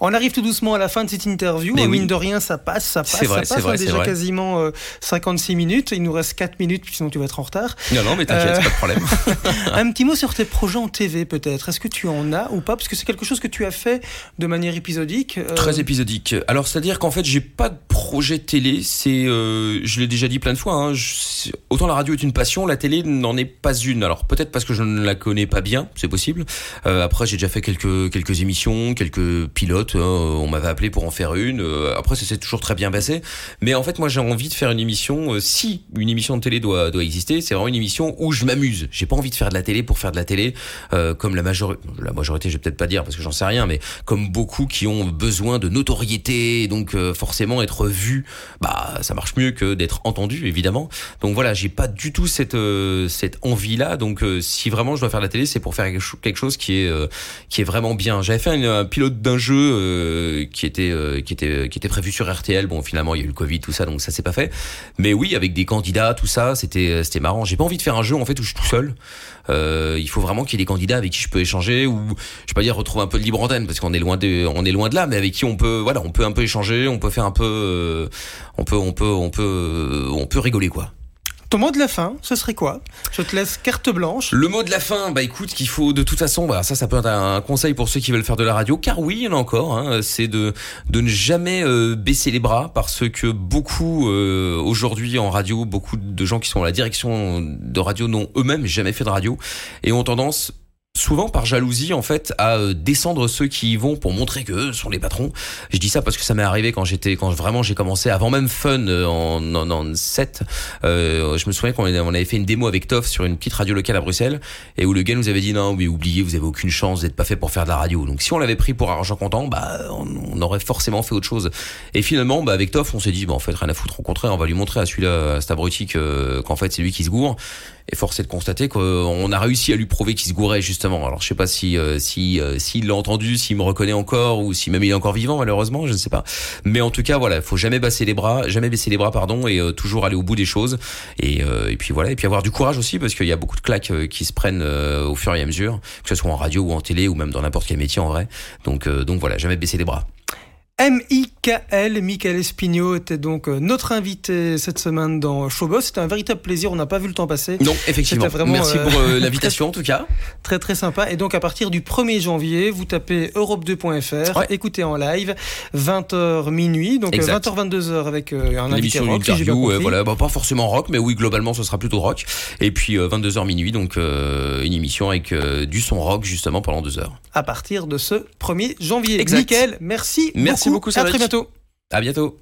On arrive tout doucement à la fin de cette interview. Mais Mine de rien, ça passe, ça passe, vrai, ça passe. Vrai, on a déjà quasiment 56 euh, minutes. Il nous reste 4 minutes, sinon tu vas être en retard. Non, non, mais t'inquiète, euh... pas de problème. [LAUGHS] un petit mot sur tes projets en TV, peut-être. Est-ce que tu en as ou pas? Parce que c'est quelque chose que tu as fait de manière épisodique. Euh... Très épisodique. Alors, c'est-à-dire qu'en fait, j'ai pas de projet télé. C'est, je l'ai déjà dit plein de fois. Hein, je... autant la radio est une passion, la télé n'en est pas une. Alors, peut-être parce que je ne la connais pas bien, c'est possible. Après, j'ai déjà fait quelques quelques émissions, quelques pilotes. Hein, on m'avait appelé pour en faire une. Euh, après, ça s'est toujours très bien passé. Mais en fait, moi, j'ai envie de faire une émission. Euh, si une émission de télé doit doit exister, c'est vraiment une émission où je m'amuse. J'ai pas envie de faire de la télé pour faire de la télé, euh, comme la majorité. La majorité, je vais peut-être pas dire parce que j'en sais rien, mais comme beaucoup qui ont besoin de notoriété, donc forcément être vu, bah ça marche mieux que d'être entendu, évidemment. Donc voilà, j'ai pas du tout cette cette envie là. Donc si vraiment je dois faire de la télé, c'est pour faire quelque chose qui est qui est vraiment bien. J'avais fait un pilote d'un jeu qui était qui était qui était prévu sur RTL. Bon, finalement, il y a eu le Covid, tout ça, donc ça s'est pas fait. Mais oui, avec des candidats, tout ça, c'était c'était marrant. J'ai pas envie de faire un jeu en fait où je suis tout seul. Euh, il faut vraiment qu'il y ait des candidats avec qui je peux échanger ou je vais pas dire retrouver un peu de libre antenne parce qu'on est loin de on est loin de là, mais avec qui on peut voilà, on peut un peu échanger, on peut faire un peu, euh, on peut on peut on peut on peut rigoler quoi. Ton mot de la fin, ce serait quoi? Je te laisse carte blanche. Le mot de la fin, bah écoute, qu'il faut de toute façon, bah ça, ça peut être un conseil pour ceux qui veulent faire de la radio, car oui, il y en a encore. Hein, c'est de de ne jamais euh, baisser les bras, parce que beaucoup euh, aujourd'hui en radio, beaucoup de gens qui sont à la direction de radio n'ont eux-mêmes jamais fait de radio et ont tendance souvent par jalousie en fait à euh, descendre ceux qui y vont pour montrer que eux sont les patrons. Je dis ça parce que ça m'est arrivé quand j'étais quand vraiment j'ai commencé avant même Fun euh, en 97. Euh, je me souviens qu'on on avait fait une démo avec Toff sur une petite radio locale à Bruxelles et où le gars nous avait dit non mais oubliez vous avez aucune chance d'être pas fait pour faire de la radio. Donc si on l'avait pris pour argent comptant bah on, aurait forcément fait autre chose. Et finalement bah avec Toff on s'est dit bah en fait rien à foutre au contraire on va lui montrer à celui-là cet abruti qu'en fait c'est lui qui se gourre et force est de constater qu'on a réussi à lui prouver qu'il se gourait justement. Alors je sais pas si euh, si euh, s'il l'a entendu, s'il me reconnaît encore ou si même il est encore vivant malheureusement, je ne sais pas. Mais en tout cas voilà, il faut jamais baisser les bras, jamais baisser les bras pardon et euh, toujours aller au bout des choses et, et puis voilà et puis avoir du courage aussi parce qu'il y a beaucoup de claques qui se prennent au fur et à mesure, que ce soit en radio ou en télé ou même dans n'importe quel métier en vrai. Donc donc voilà, jamais baisser les bras. M.I.K.L. Michael Espigno était donc euh, notre invité cette semaine dans Showboss. C'était un véritable plaisir, on n'a pas vu le temps passer. Non, effectivement. Vraiment, Merci pour euh, [LAUGHS] l'invitation en tout cas. Très très sympa. Et donc à partir du 1er janvier, vous tapez europe2.fr, écoutez en live, 20h minuit, donc 20h 22h avec euh, un invité rock. Une interview, voilà, bah, pas forcément rock, mais oui globalement ce sera plutôt rock. Et puis 22h minuit, donc une émission avec du son rock justement pendant deux heures. À partir de ce 1er janvier. Exact. Michael, merci. Merci beaucoup, À très bientôt. À bientôt.